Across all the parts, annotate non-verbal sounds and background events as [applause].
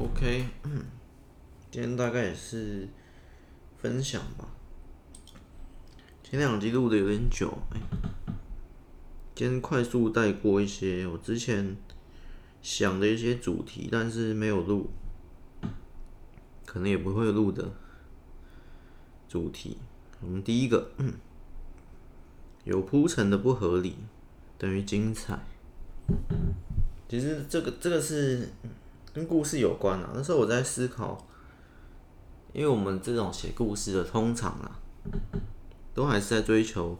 OK，今天大概也是分享吧。前两集录的有点久，哎，今天快速带过一些我之前想的一些主题，但是没有录，可能也不会录的主题。我们第一个，有铺陈的不合理等于精彩。其实这个这个是跟故事有关啊。那时候我在思考，因为我们这种写故事的，通常啊。都还是在追求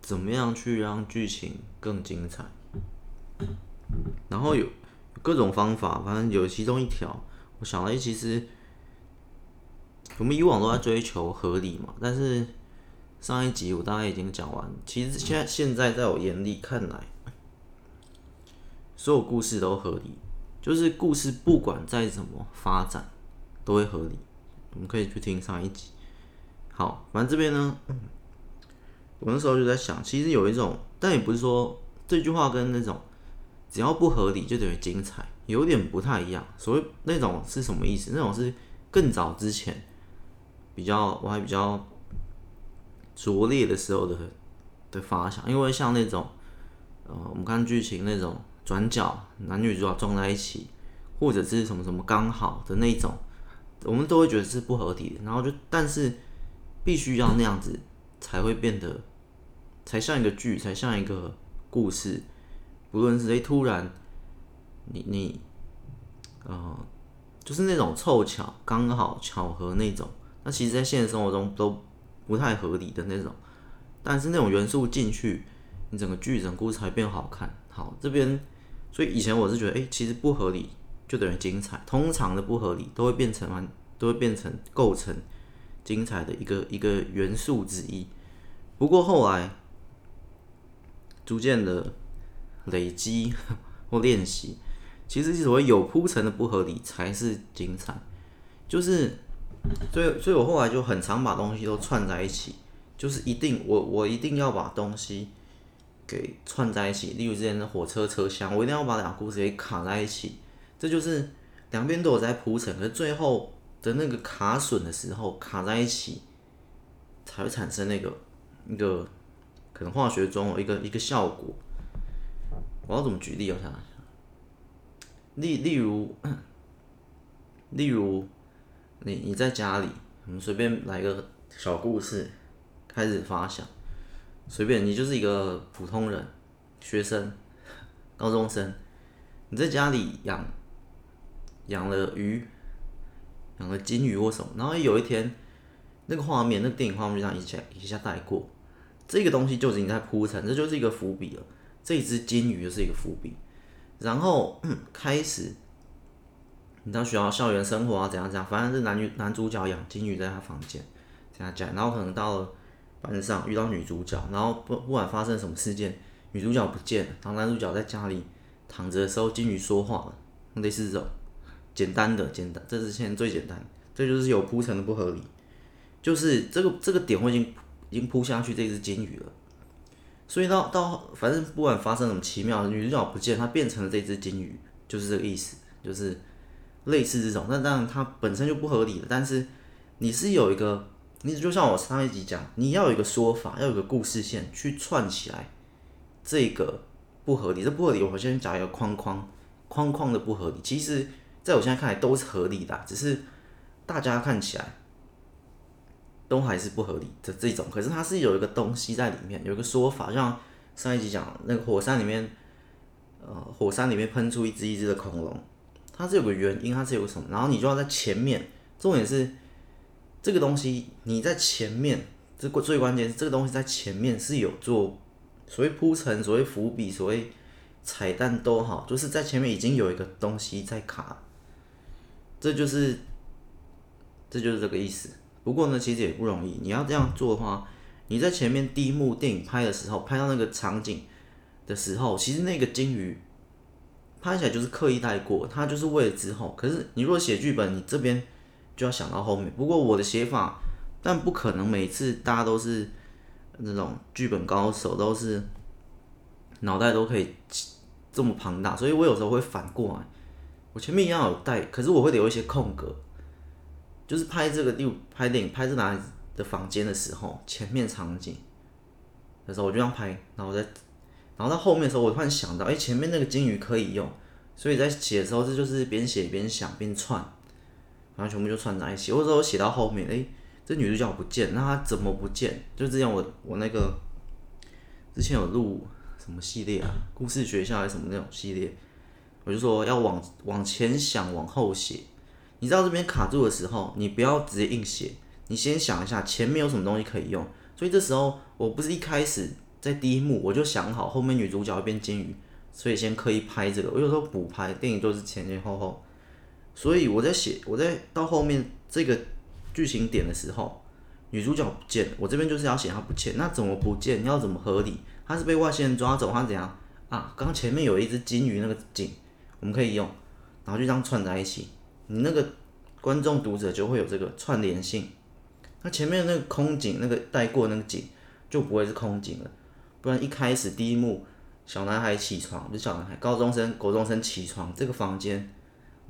怎么样去让剧情更精彩，然后有各种方法，反正有其中一条，我想了，其实我们以往都在追求合理嘛，但是上一集我大概已经讲完，其实现在现在在我眼里看来，所有故事都合理，就是故事不管再怎么发展都会合理，我们可以去听上一集。好，反正这边呢，我那时候就在想，其实有一种，但也不是说这句话跟那种只要不合理就等于精彩，有点不太一样。所谓那种是什么意思？那种是更早之前比较我还比较拙劣的时候的的发想，因为像那种呃，我们看剧情那种转角男女主角撞在一起，或者是什么什么刚好的那种，我们都会觉得是不合理的。然后就但是。必须要那样子才会变得，才像一个剧，才像一个故事。不论是谁突然，你你，呃，就是那种凑巧、刚好、巧合那种，那其实，在现实生活中都不太合理的那种。但是那种元素进去，你整个剧、整个故事才变好看。好，这边，所以以前我是觉得，哎、其实不合理就等于精彩。通常的不合理都会变成完，都会变成构成。精彩的一个一个元素之一，不过后来逐渐的累积 [laughs] 或练习，其实所谓有铺陈的不合理才是精彩。就是，所以所以我后来就很常把东西都串在一起，就是一定我我一定要把东西给串在一起。例如之前的火车车厢，我一定要把两个故事给卡在一起，这就是两边都有在铺陈，可是最后。的那个卡榫的时候卡在一起，才会产生那个一个可能化学中有一个一个效果。我要怎么举例？我想想，例例如，例如你你在家里，我们随便来个小故事开始发想，随便你就是一个普通人，学生，高中生，你在家里养养了鱼。养了金鱼或什么，然后有一天，那个画面，那个电影画面就这样一下一下带过，这个东西就已经在铺陈，这就是一个伏笔了。这一只金鱼就是一个伏笔，然后开始，你到学校校园生活啊，怎样怎样，反正是男女男主角养金鱼在他房间这样讲，然后可能到了班上遇到女主角，然后不不管发生什么事件，女主角不见了，然后男主角在家里躺着的时候，金鱼说话了，类似这种。简单的，简单，这是现在最简单，这就是有铺陈的不合理，就是这个这个点我已经已经铺下去这只金鱼了，所以到到反正不管发生什么奇妙，女主角不见，她变成了这只金鱼，就是这个意思，就是类似这种，那当然它本身就不合理了，但是你是有一个，你就像我上一集讲，你要有一个说法，要有一个故事线去串起来，这个不合理，这不合理，我先讲一个框框，框框的不合理，其实。在我现在看来都是合理的，只是大家看起来都还是不合理的这种。可是它是有一个东西在里面，有一个说法，像上一集讲那个火山里面，呃，火山里面喷出一只一只的恐龙，它是有个原因，它是有什么？然后你就要在前面，重点是这个东西你在前面，这个最关键是这个东西在前面是有做所谓铺陈、所谓伏笔、所谓彩蛋都好，就是在前面已经有一个东西在卡。这就是，这就是这个意思。不过呢，其实也不容易。你要这样做的话，你在前面第一幕电影拍的时候，拍到那个场景的时候，其实那个金鱼拍起来就是刻意带过，它就是为了之后。可是你如果写剧本，你这边就要想到后面。不过我的写法，但不可能每次大家都是那种剧本高手，都是脑袋都可以这么庞大，所以我有时候会反过来。我前面一样有带，可是我会留一些空格，就是拍这个六拍电影拍这哪里的房间的时候，前面场景的时候我就这样拍，然后再然后到后面的时候，我突然想到，哎，前面那个金鱼可以用，所以在写的时候这就是边写边想边串，然后全部就串在一起。或者说我写到后面，哎，这女主角不见，那她怎么不见？就之前我我那个之前有录。什么系列啊？故事学校还是什么那种系列？我就说要往往前想，往后写。你知道这边卡住的时候，你不要直接硬写，你先想一下前面有什么东西可以用。所以这时候我不是一开始在第一幕我就想好后面女主角会变金鱼，所以先刻意拍这个。我有时候补拍，电影都是前前后后。所以我在写，我在到后面这个剧情点的时候，女主角不见，我这边就是要写她不见。那怎么不见？你要怎么合理？她是被外星人抓走，她怎样啊？刚前面有一只金鱼，那个景我们可以用，然后就这样串在一起，你那个观众读者就会有这个串联性。那前面那个空景，那个带过那个景就不会是空景了，不然一开始第一幕小男孩起床，不是小男孩，高中生、国中生起床，这个房间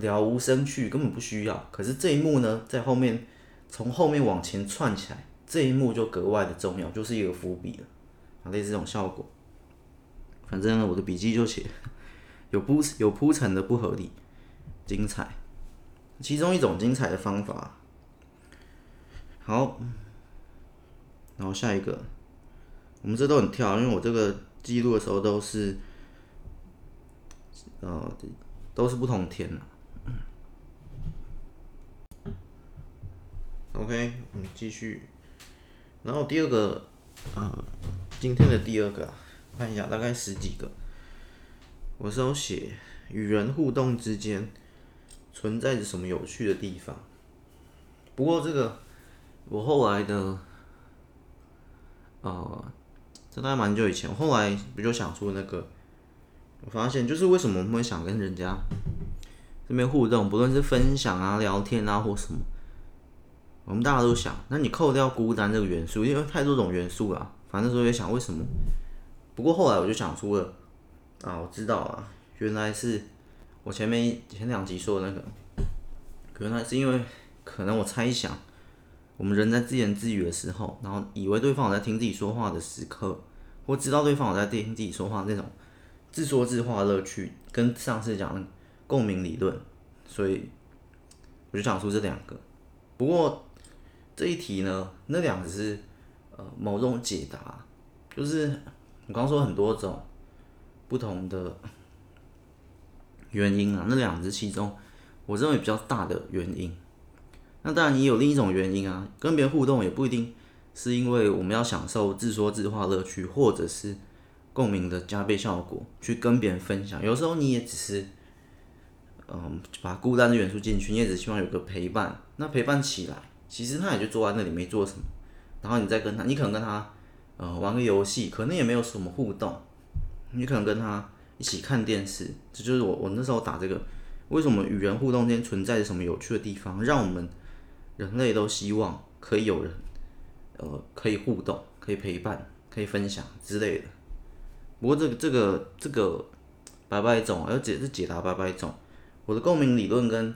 了无生趣，根本不需要。可是这一幕呢，在后面从后面往前串起来，这一幕就格外的重要，就是一个伏笔了。啊，类似这种效果，反正我的笔记就写有铺有铺陈的不合理，精彩，其中一种精彩的方法。好，然后下一个，我们这都很跳，因为我这个记录的时候都是，呃，都是不同天的。OK，我们继续，然后第二个，呃。今天的第二个，看一下，大概十几个。我是有写与人互动之间存在着什么有趣的地方。不过这个我后来的，呃，这大概蛮久以前，我后来不就想出那个，我发现就是为什么我们会想跟人家这边互动，不论是分享啊、聊天啊或什么，我们大家都想，那你扣掉孤单这个元素，因为太多种元素了。反正时候也想为什么，不过后来我就想出了，啊，我知道了，原来是我前面前两集说的那个，原来是因为可能我猜想，我们人在自言自语的时候，然后以为对方有在听自己说话的时刻，或知道对方有在听自己说话那种自说自话的乐趣，跟上次讲的共鸣理论，所以我就想出这两个。不过这一题呢，那两个是呃。某种解答，就是我刚刚说很多种不同的原因啊，那两只其中我认为比较大的原因。那当然你有另一种原因啊，跟别人互动也不一定是因为我们要享受自说自话乐趣，或者是共鸣的加倍效果去跟别人分享。有时候你也只是嗯把孤单的元素进去，你也只希望有个陪伴。那陪伴起来，其实他也就坐在那里没做什么。然后你再跟他，你可能跟他，呃，玩个游戏，可能也没有什么互动。你可能跟他一起看电视，这就是我我那时候打这个，为什么与人互动间存在着什么有趣的地方，让我们人类都希望可以有人，呃，可以互动，可以陪伴，可以分享之类的。不过这个这个这个百百种，要解是解答拜拜总。我的共鸣理论跟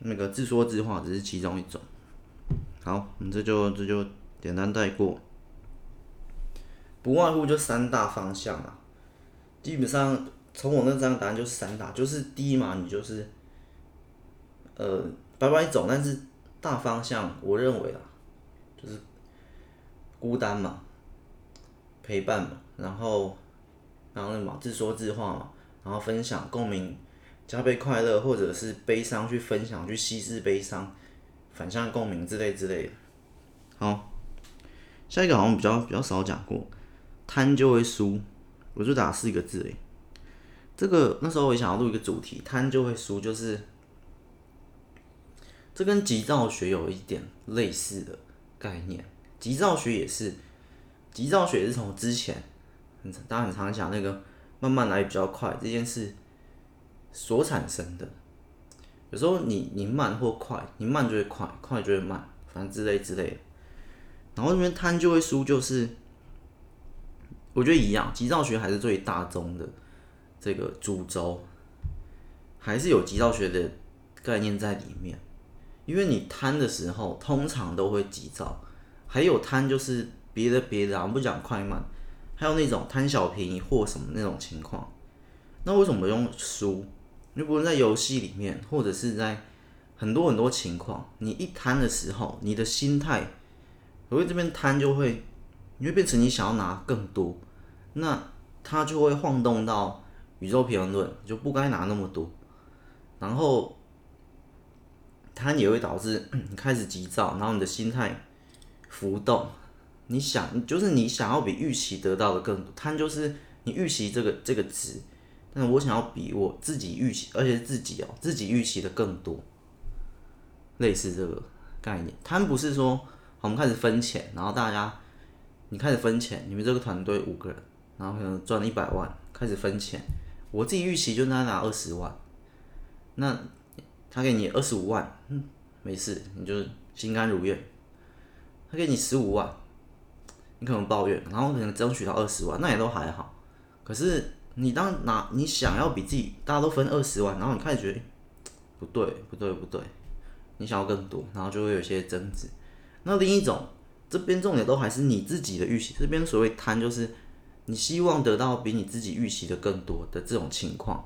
那个自说自话只是其中一种。好，你这就这就简单带过，不外乎就三大方向啊。基本上从我那张答案就是三大，就是第一嘛，你就是呃百百种，但是大方向我认为啊，就是孤单嘛，陪伴嘛，然后然后那嘛自说自话嘛，然后分享共鸣，加倍快乐，或者是悲伤去分享去稀释悲伤。反向共鸣之类之类的。好，下一个好像比较比较少讲过，贪就会输，我就打四个字诶。这个那时候我也想要录一个主题，贪就会输，就是这跟急躁学有一点类似的概念。急躁学也是，急躁学也是从之前很大家很常讲那个慢慢来比较快这件事所产生的。有时候你你慢或快，你慢就会快，快就会慢，反正之类之类的。然后那边贪就会输，就是我觉得一样，急躁学还是最大宗的这个主轴。还是有急躁学的概念在里面。因为你贪的时候，通常都会急躁，还有贪就是别的别的啊，不讲快慢，还有那种贪小便宜或什么那种情况。那为什么用输？你不论在游戏里面，或者是在很多很多情况，你一贪的时候，你的心态，所以这边贪就会，你会变成你想要拿更多，那它就会晃动到宇宙平衡论，就不该拿那么多，然后贪也会导致你开始急躁，然后你的心态浮动，你想就是你想要比预期得到的更多，贪就是你预期这个这个值。但是我想要比我自己预期，而且是自己哦，自己预期的更多，类似这个概念。他们不是说我们开始分钱，然后大家你开始分钱，你们这个团队五个人，然后可能赚了一百万，开始分钱。我自己预期就拿拿二十万，那他给你二十五万，嗯，没事，你就心甘如愿。他给你十五万，你可能抱怨，然后可能争取到二十万，那也都还好。可是。你当拿你想要比自己，大家都分二十万，然后你开始觉得不对不对不对，你想要更多，然后就会有些争执。那另一种，这边重点都还是你自己的预期。这边所谓贪，就是你希望得到比你自己预期的更多的这种情况。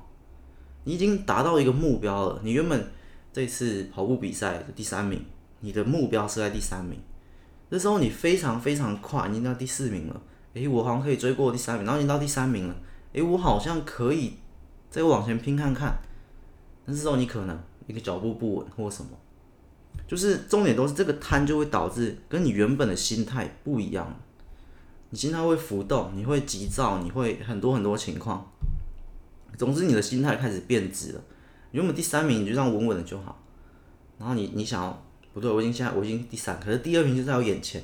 你已经达到一个目标了，你原本这次跑步比赛的第三名，你的目标是在第三名，这时候你非常非常快，你到第四名了。诶，我好像可以追过第三名，然后已经到第三名了。诶、我好像可以再往前拼看看，但是说你可能一个脚步不稳或什么，就是重点都是这个贪就会导致跟你原本的心态不一样，你心态会浮动，你会急躁，你会很多很多情况，总之你的心态开始变质了。原本第三名你就这样稳稳的就好，然后你你想要不对，我已经现在我已经第三，可是第二名就在我眼前，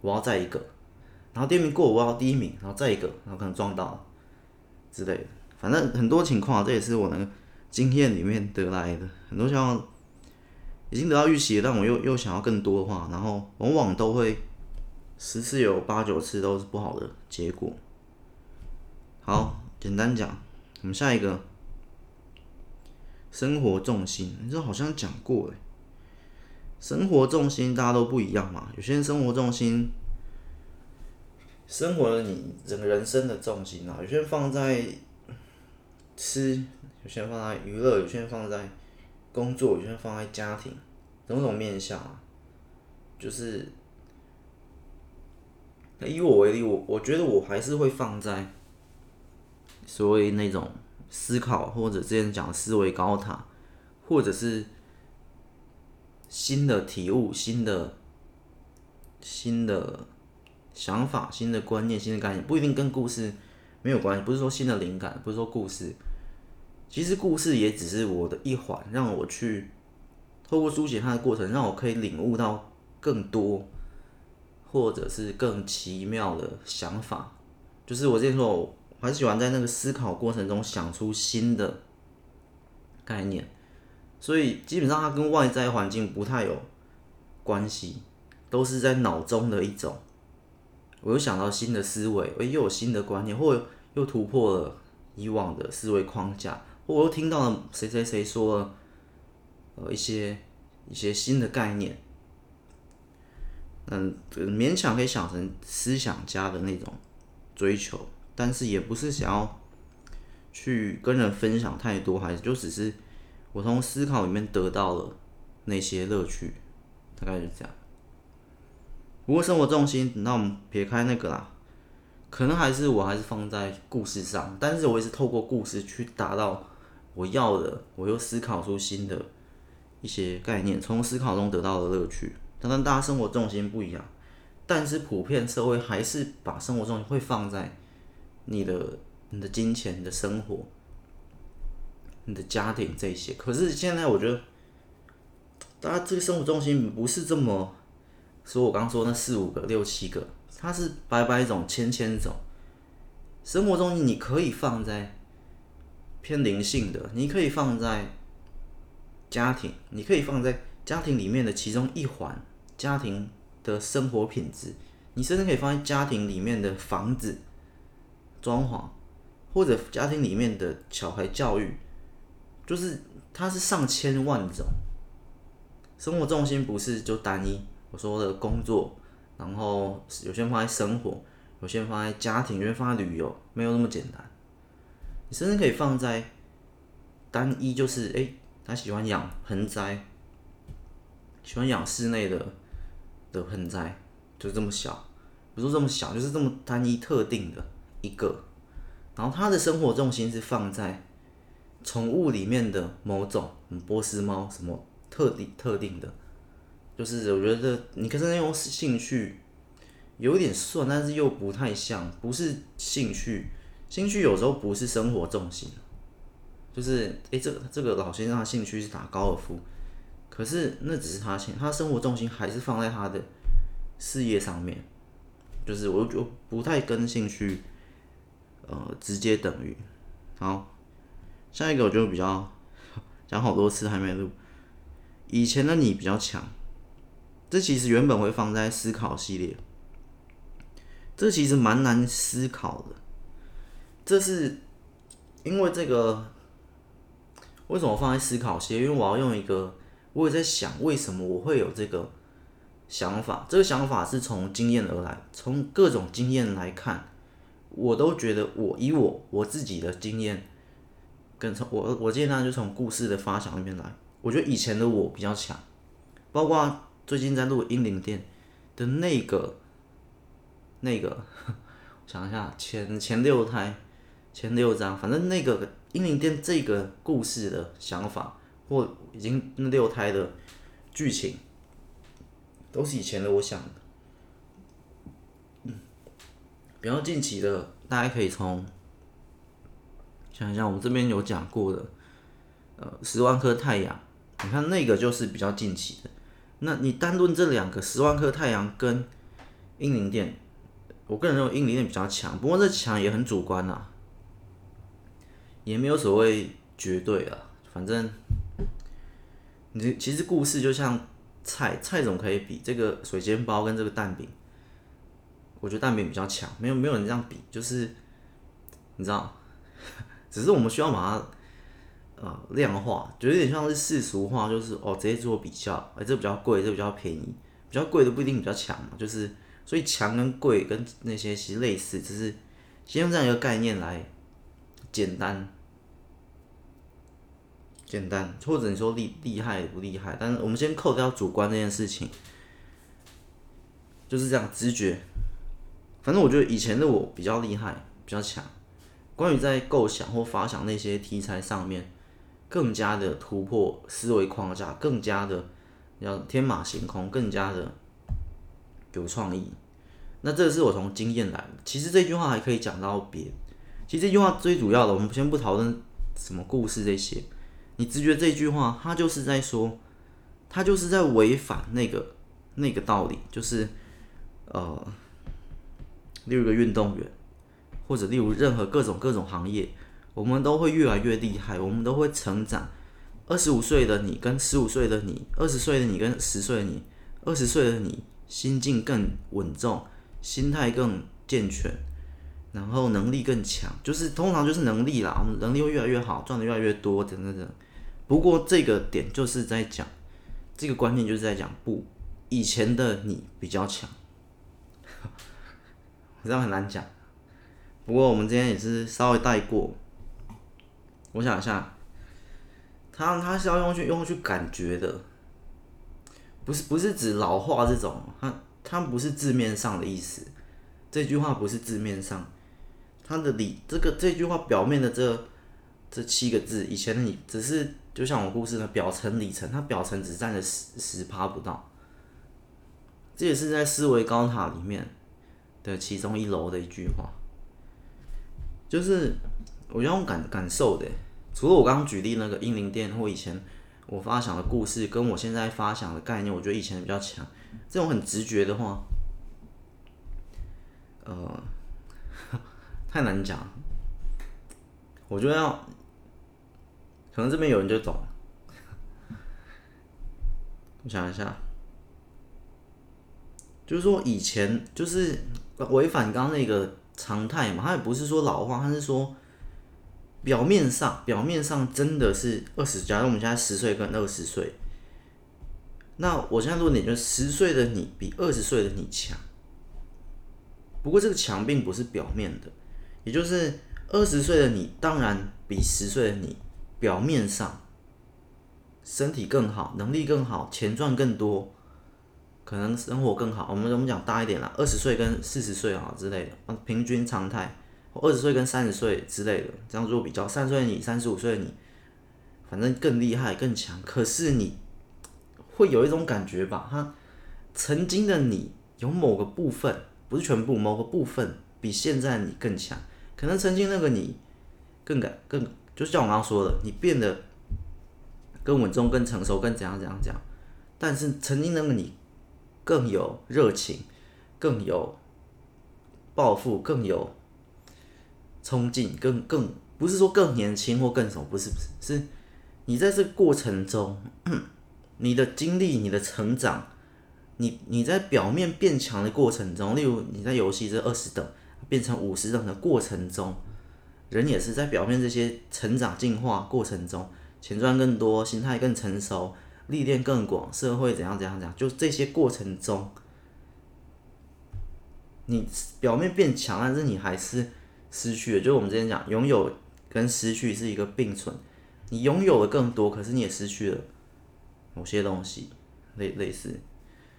我要再一个，然后第二名过我要第一名，然后再一个，然后可能撞到了。之类的，反正很多情况，这也是我的经验里面得来的。很多情况已经得到预期，但我又又想要更多的话，然后往往都会十次有八九次都是不好的结果。好，简单讲，我们下一个生活重心，这好像讲过诶，生活重心大家都不一样嘛，有些人生活重心。生活了你整个人生的重心啊，有些人放在吃，有些人放在娱乐，有些人放在工作，有些人放在家庭，种种面向啊，就是以我为例，我我觉得我还是会放在所谓那种思考，或者之前讲的思维高塔，或者是新的体悟，新的新的。想法、新的观念、新的概念，不一定跟故事没有关系。不是说新的灵感，不是说故事，其实故事也只是我的一环，让我去透过书写它的过程，让我可以领悟到更多，或者是更奇妙的想法。就是我之前说，我还是喜欢在那个思考过程中想出新的概念，所以基本上它跟外在环境不太有关系，都是在脑中的一种。我又想到新的思维，我，又有新的观念，或又突破了以往的思维框架，或我又听到了谁谁谁说了，呃，一些一些新的概念，嗯，勉强可以想成思想家的那种追求，但是也不是想要去跟人分享太多，还是就只是我从思考里面得到了那些乐趣，大概就这样。不过生活重心，那我们撇开那个啦，可能还是我还是放在故事上，但是我也是透过故事去达到我要的，我又思考出新的一些概念，从思考中得到的乐趣。当然，大家生活重心不一样，但是普遍社会还是把生活重心会放在你的、你的金钱、你的生活、你的家庭这些。可是现在我觉得，大家这个生活重心不是这么。所以我刚说那四五个、六七个，它是百百种、千千种。生活中你可以放在偏灵性的，你可以放在家庭，你可以放在家庭里面的其中一环，家庭的生活品质，你甚至可以放在家庭里面的房子装潢，或者家庭里面的小孩教育，就是它是上千万种，生活重心不是就单一。我说的工作，然后有些放在生活，有些放在家庭，有些放在旅游，没有那么简单。你甚至可以放在单一，就是哎、他喜欢养盆栽，喜欢养室内的的盆栽，就这么小，不是这么小，就是这么单一特定的一个。然后他的生活重心是放在宠物里面的某种，嗯，波斯猫什么特定特定的。就是我觉得你可是那种兴趣有点算，但是又不太像，不是兴趣。兴趣有时候不是生活重心，就是诶、这个这个老先生他兴趣是打高尔夫，可是那只是他兴，他生活重心还是放在他的事业上面。就是我就不太跟兴趣呃直接等于。好，下一个我就比较 [laughs] 讲好多次还没录，以前的你比较强。这其实原本会放在思考系列，这其实蛮难思考的。这是因为这个为什么放在思考系列？因为我要用一个，我也在想为什么我会有这个想法。这个想法是从经验而来，从各种经验来看，我都觉得我以我我自己的经验，跟从我我今天就从故事的发想那边来，我觉得以前的我比较强，包括。最近在录《英灵殿》的那个、那个，[laughs] 想一下，前前六胎、前六章，反正那个《英灵殿》这个故事的想法，或已经那六胎的剧情，都是以前的我想的。嗯，比较近期的，大家可以从想一下，我们这边有讲过的，呃，十万颗太阳，你看那个就是比较近期的。那你单论这两个十万颗太阳跟英灵殿，我个人认为英灵殿比较强，不过这强也很主观呐，也没有所谓绝对啊，反正你其实故事就像菜，菜总可以比这个水煎包跟这个蛋饼，我觉得蛋饼比较强，没有没有人这样比，就是你知道，[laughs] 只是我们需要把它。呃，量化就有点像是世俗化，就是哦，直接做比较，哎、这比较贵，这比较便宜，比较贵的不一定比较强嘛，就是所以强跟贵跟那些其实类似，只是先用这样一个概念来简单简单，或者你说厉厉害不厉害，但是我们先扣掉主观这件事情，就是这样直觉，反正我觉得以前的我比较厉害，比较强，关于在构想或发想那些题材上面。更加的突破思维框架，更加的要天马行空，更加的有创意。那这是我从经验来的。其实这句话还可以讲到别。其实这句话最主要的，我们先不讨论什么故事这些。你直觉这句话，它就是在说，它就是在违反那个那个道理，就是呃，例如一个运动员，或者例如任何各种各种行业。我们都会越来越厉害，我们都会成长。二十五岁的你跟十五岁的你，二十岁的你跟十岁的你，二十岁的你心境更稳重，心态更健全，然后能力更强，就是通常就是能力啦，我们能力会越来越好，赚的越来越多等等等。不过这个点就是在讲，这个观念就是在讲，不，以前的你比较强，[laughs] 这样很难讲。不过我们今天也是稍微带过。我想一下，他他是要用去用去感觉的，不是不是指老化这种，他他不是字面上的意思，这句话不是字面上，他的里这个这句话表面的这这七个字，以前的你只是就像我故事的表层里层，它表层只占了十十趴不到，这也是在思维高塔里面的其中一楼的一句话，就是。我用感感受的，除了我刚刚举例那个英灵殿或以前我发想的故事，跟我现在发想的概念，我觉得以前比较强。这种很直觉的话，呃，[laughs] 太难讲。我觉得要，可能这边有人就懂。我想一下，就是说以前就是违反刚刚那个常态嘛，他也不是说老话，他是说。表面上，表面上真的是二十，假如我们现在十岁跟二十岁，那我现在论点就是十岁的你比二十岁的你强。不过这个强并不是表面的，也就是二十岁的你当然比十岁的你表面上身体更好，能力更好，钱赚更多，可能生活更好。我们我们讲大一点啦，二十岁跟四十岁啊之类的，平均常态。二十岁跟三十岁之类的，这样做比较，三十岁你，三十五岁你，反正更厉害更强。可是你会有一种感觉吧？哈，曾经的你有某个部分，不是全部，某个部分比现在你更强。可能曾经那个你更敢更，就像我刚刚说的，你变得更稳重、更成熟、更怎样怎样怎样。但是曾经那个你更有热情，更有抱负，更有。冲劲更更不是说更年轻或更什么，不是不是，是你在这过程中，[clears throat] 你的经历、你的成长，你你在表面变强的过程中，例如你在游戏这二十等变成五十等的过程中，人也是在表面这些成长进化过程中，钱赚更多，心态更成熟，历练更广，社会怎样怎样怎样，就这些过程中，你表面变强，但是你还是。失去了，就是我们之前讲，拥有跟失去是一个并存。你拥有了更多，可是你也失去了某些东西，类类似。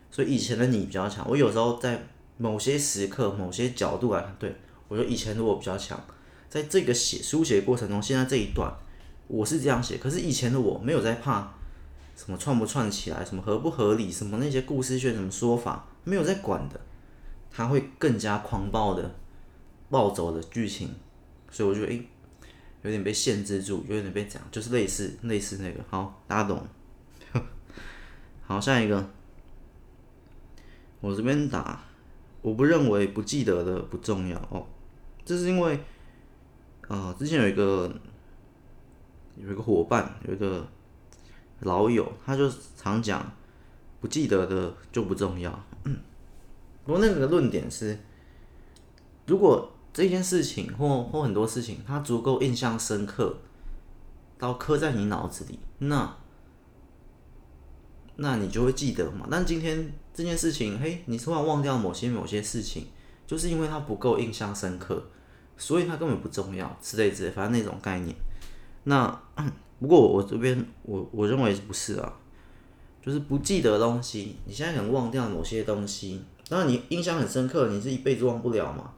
所以以前的你比较强。我有时候在某些时刻、某些角度来看，对，我觉得以前的我比较强。在这个写书写过程中，现在这一段我是这样写，可是以前的我没有在怕什么串不串起来，什么合不合理，什么那些故事线什么说法，没有在管的，他会更加狂暴的。暴走的剧情，所以我觉得诶、有点被限制住，有点被讲，就是类似类似那个，好，大家懂。[laughs] 好，下一个，我这边打，我不认为不记得的不重要哦，这是因为，啊、呃，之前有一个有一个伙伴，有一个老友，他就常讲，不记得的就不重要。[coughs] 不过那个论点是，如果这件事情或或很多事情，它足够印象深刻，到刻在你脑子里，那那你就会记得嘛。但今天这件事情，嘿，你突然忘掉某些某些事情，就是因为它不够印象深刻，所以它根本不重要之类之类，反正那种概念。那不过我这边我我认为不是啊，就是不记得的东西，你现在可能忘掉某些东西，当然你印象很深刻，你是一辈子忘不了嘛。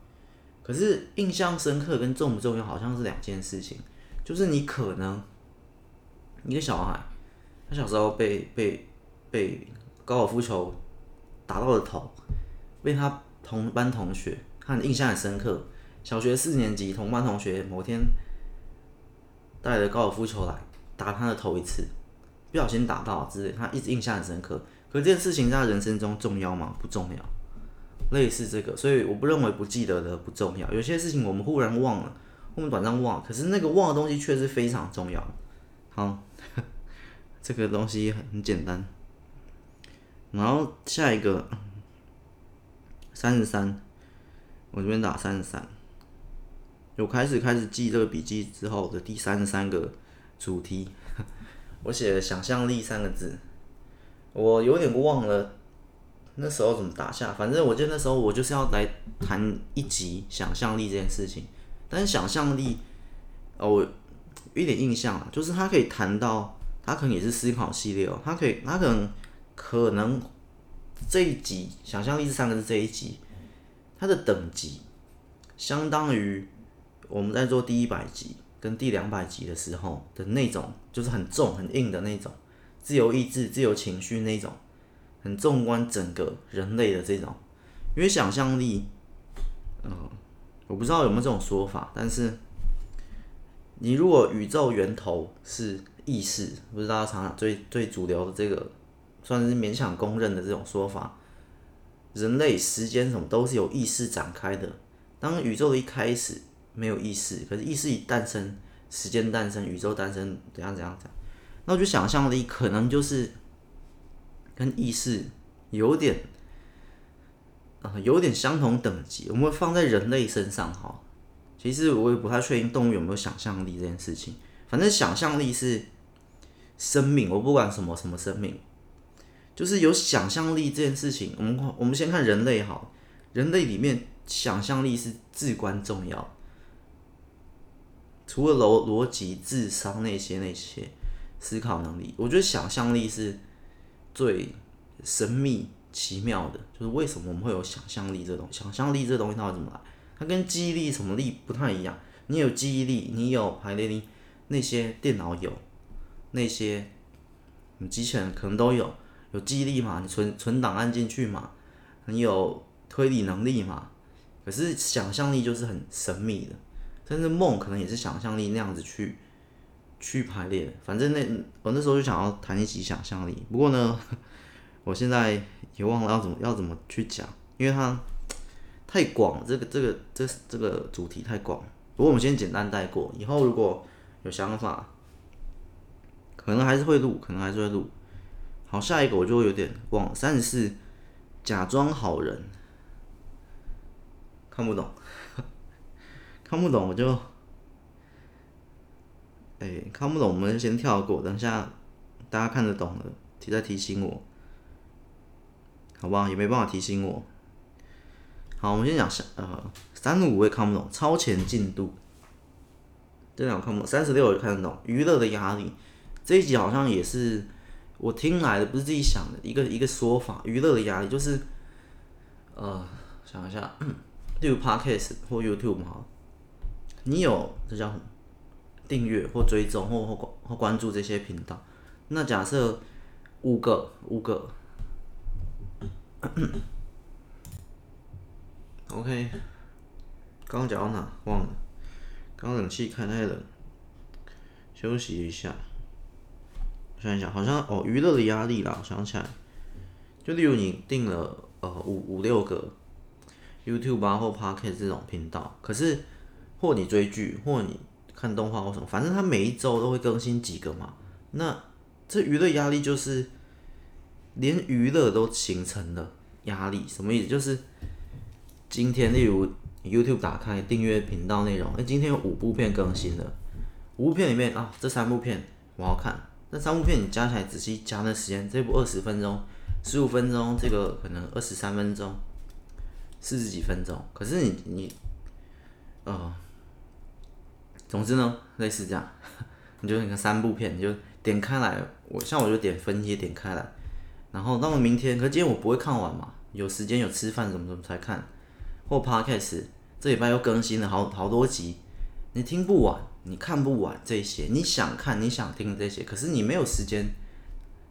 可是印象深刻跟重不重要好像是两件事情，就是你可能一个小孩，他小时候被被被高尔夫球打到了头，被他同班同学，他印象很深刻。小学四年级同班同学某天带了高尔夫球来打他的头一次，不小心打到之类，他一直印象很深刻。可这件事情在他人生中重要吗？不重要。类似这个，所以我不认为不记得的不重要。有些事情我们忽然忘了，我们短暂忘了，可是那个忘的东西却是非常重要。好，[laughs] 这个东西很简单。然后下一个三十三，我这边打三十三。我开始开始记这个笔记之后的第三十三个主题，[laughs] 我写了“想象力”三个字，我有点忘了。那时候怎么打下？反正我记得那时候我就是要来谈一集想象力这件事情。但是想象力，哦，我有一点印象啊，就是他可以谈到，他可能也是思考系列哦，他可以，他可能可能这一集想象力这三个字这一集，它的等级相当于我们在做第一百集跟第两百集的时候的那种，就是很重很硬的那种自由意志、自由情绪那种。很纵观整个人类的这种，因为想象力，嗯，我不知道有没有这种说法，但是你如果宇宙源头是意识，不是大家常常最最主流的这个，算是勉强公认的这种说法，人类时间什么都是有意识展开的。当宇宙的一开始没有意识，可是意识一诞生，时间诞生，宇宙诞生，怎样怎样怎样，那我觉得想象力可能就是。跟意识有点，啊、有点相同等级。我们放在人类身上哈，其实我也不太确定动物有没有想象力这件事情。反正想象力是生命，我不管什么什么生命，就是有想象力这件事情。我们我们先看人类哈，人类里面想象力是至关重要。除了逻逻辑、智商那些那些思考能力，我觉得想象力是最神秘奇妙的。就是为什么我们会有想象力这东西？想象力这东西它会怎么来？它跟记忆力什么力不太一样。你有记忆力，你有排列力，那些电脑有，那些你机器人可能都有。有记忆力嘛？你存存档案进去嘛？你有推理能力嘛？可是想象力就是很神秘的。甚至梦可能也是想象力那样子去去排列。反正那我那时候就想要谈一集想象力，不过呢，[laughs] 我现在也忘了要怎么要怎么去讲，因为它太广，这个这个这这个主题太广。不过我们先简单带过，以后如果有想法，可能还是会录，可能还是会录。好，下一个我就有点忘了，三十四，假装好人，看不懂。[laughs] 看不懂我就，哎、看不懂我们先跳过，等下大家看得懂了，提再提醒我，好不好？也没办法提醒我。好，我们先讲下，呃，三五我也看不懂，超前进度，这两看不懂。三十六我就看得懂，娱乐的压力，这一集好像也是我听来的，不是自己想的一个一个说法。娱乐的压力就是，呃，想一下，例如 Podcast 或 YouTube 嘛。你有这叫什么订阅或追踪或或或关注这些频道，那假设五个五个，[coughs] OK，刚刚讲到哪忘了？刚冷气开太冷，休息一下。我想一想，好像哦，娱乐的压力啦，我想起来，就例如你订了呃五五六个 YouTube 啊或 Podcast 这种频道，可是。或你追剧，或你看动画或什么，反正他每一周都会更新几个嘛。那这娱乐压力就是连娱乐都形成了压力，什么意思？就是今天，例如 YouTube 打开订阅频道内容，哎，今天有五部片更新了，五部片里面啊，这三部片我要看，那三部片你加起来仔细加那时间，这部二十分钟、十五分钟，这个可能二十三分钟、四十几分钟，可是你你，呃。总之呢，类似这样，[laughs] 你就你看三部片，你就点开来，我像我就点分页点开来，然后到了明天，可今天我不会看完嘛，有时间有吃饭怎么怎么才看，或 Podcast 这礼拜又更新了好好多集，你听不完，你看不完这些，你想看你想听这些，可是你没有时间，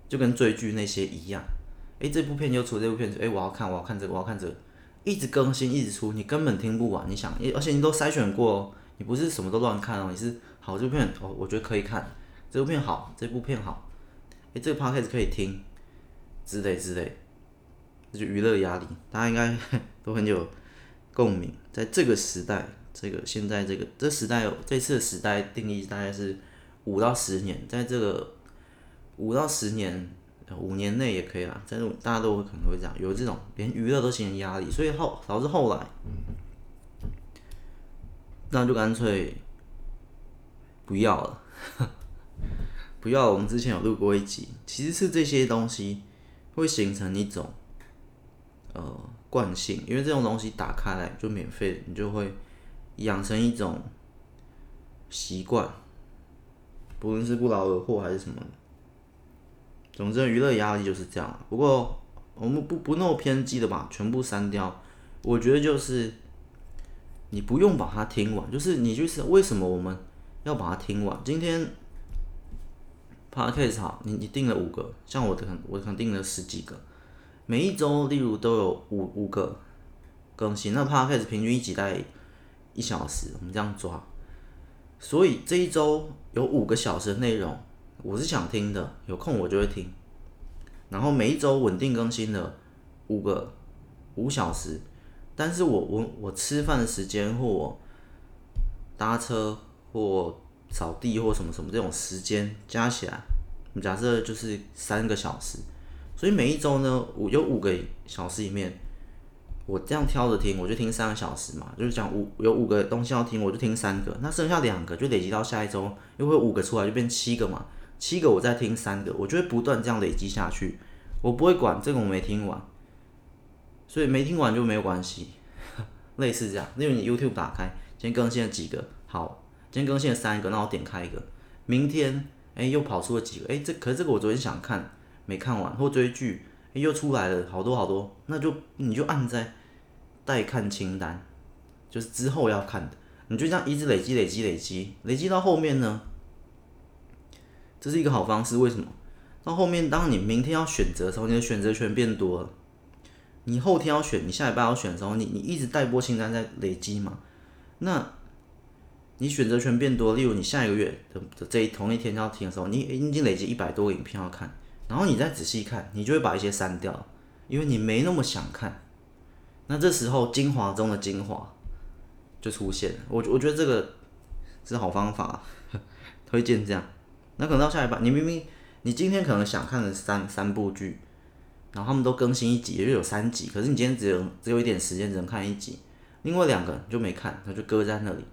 就跟追剧那些一样，诶，这部片又出这部片，诶，我要看我要看这个我要看这个，一直更新一直出，你根本听不完，你想，而且你都筛选过哦。你不是什么都乱看哦，你是好这部片哦，我觉得可以看，这部片好，这部片好，诶，这个 podcast 可以听，之类之类，这就娱乐压力，大家应该 [laughs] 都很有共鸣。在这个时代，这个现在这个这时代，这次的时代定义大概是五到十年，在这个五到十年，五年内也可以啦，在这种大家都会可能会这样，有这种连娱乐都形成压力，所以后导致后来。那就干脆不要了，[laughs] 不要。我们之前有录过一集，其实是这些东西会形成一种呃惯性，因为这种东西打开来就免费，你就会养成一种习惯，不论是不劳而获还是什么。总之，娱乐压力就是这样。不过我们不不那么偏激的吧，全部删掉。我觉得就是。你不用把它听完，就是你就是为什么我们要把它听完？今天 Podcast 好，你你定了五个，像我的我可能定了十几个，每一周例如都有五五个更新，那 Podcast 平均一集大概一小时，我们这样抓，所以这一周有五个小时的内容，我是想听的，有空我就会听，然后每一周稳定更新的五个五小时。但是我我我吃饭的时间或我搭车或扫地或什么什么这种时间加起来，假设就是三个小时，所以每一周呢，我有五个小时里面，我这样挑着听，我就听三个小时嘛，就是讲五有五个东西要听，我就听三个，那剩下两个就累积到下一周，又会五个出来就变七个嘛，七个我再听三个，我就会不断这样累积下去，我不会管这个我没听完，所以没听完就没有关系，[laughs] 类似这样，例如你 YouTube 打开，今天更新了几个，好，今天更新了三个，那我点开一个，明天哎、又跑出了几个，哎、这可是这个我昨天想看没看完，或追剧。又出来了好多好多，那就你就按在待看清单，就是之后要看的，你就这样一直累积累积累积，累积到后面呢，这是一个好方式。为什么？到后面当你明天要选择的时候，你的选择权变多了。你后天要选，你下礼拜要选的时候，你你一直待播清单在累积嘛，那你选择权变多。例如你下一个月的这一同一天要听的时候，你已经累积一百多个影片要看。然后你再仔细看，你就会把一些删掉，因为你没那么想看。那这时候精华中的精华就出现了。我我觉得这个是好方法，[laughs] 推荐这样。那可能到下一半，你明明你今天可能想看的三三部剧，然后他们都更新一集，也就有三集，可是你今天只有只有一点时间，只能看一集，另外两个你就没看，他就搁在那里。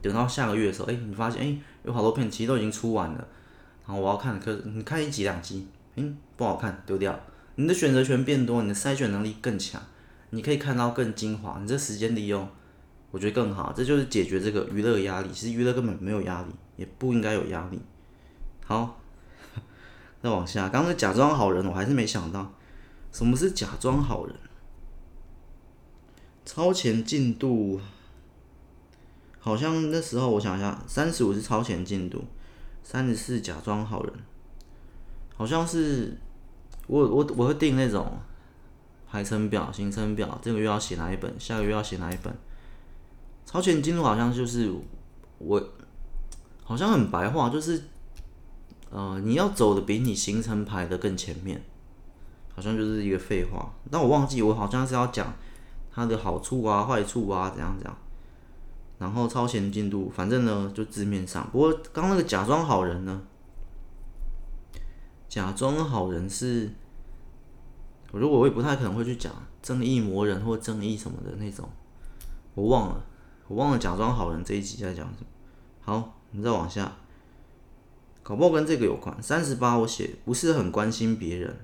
等到下个月的时候，哎，你发现哎，有好多片其实都已经出完了。然后我要看，可是你看一集两集，嗯，不好看，丢掉。你的选择权变多，你的筛选能力更强，你可以看到更精华。你这时间利用，我觉得更好。这就是解决这个娱乐压力。其实娱乐根本没有压力，也不应该有压力。好，再往下，刚才假装好人，我还是没想到什么是假装好人。超前进度，好像那时候我想一下，三十五是超前进度。三十四假装好人，好像是我我我会定那种排程表、行程表，这个月要写哪一本，下个月要写哪一本。超前进度好像就是我好像很白话，就是呃你要走的比你行程排的更前面，好像就是一个废话。但我忘记我好像是要讲它的好处啊、坏处啊怎样怎样。然后超前进度，反正呢就字面上。不过刚那个假装好人呢，假装好人是，我如果我也不太可能会去讲正义魔人或正义什么的那种，我忘了，我忘了假装好人这一集在讲什么。好，我们再往下，搞不好跟这个有关。三十八我写不是很关心别人，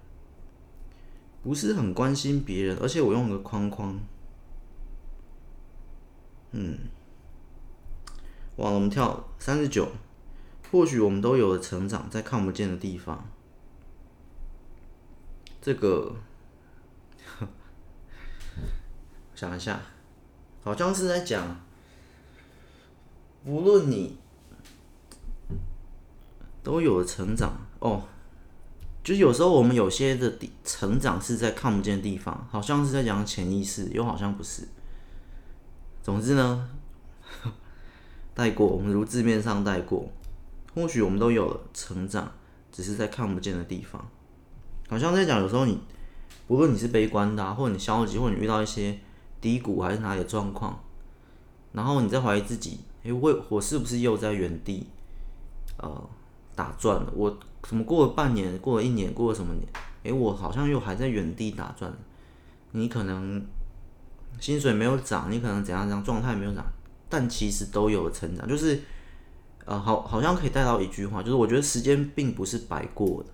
不是很关心别人，而且我用个框框，嗯。往我们跳三十九，或许我们都有了成长在看不见的地方。这个，[laughs] 想一下，好像是在讲，无论你都有了成长哦，就是有时候我们有些的成长是在看不见的地方，好像是在讲潜意识，又好像不是。总之呢。[laughs] 带过，我们如字面上带过。或许我们都有了成长，只是在看不见的地方。好像在讲，有时候你，无论你是悲观的，或者你消极，或者你遇到一些低谷，还是哪里的状况，然后你在怀疑自己，诶，我我是不是又在原地，呃，打转了？我怎么过了半年，过了一年，过了什么年？诶，我好像又还在原地打转。你可能薪水没有涨，你可能怎样怎样，状态没有涨。但其实都有成长，就是，呃，好，好像可以带到一句话，就是我觉得时间并不是白过的，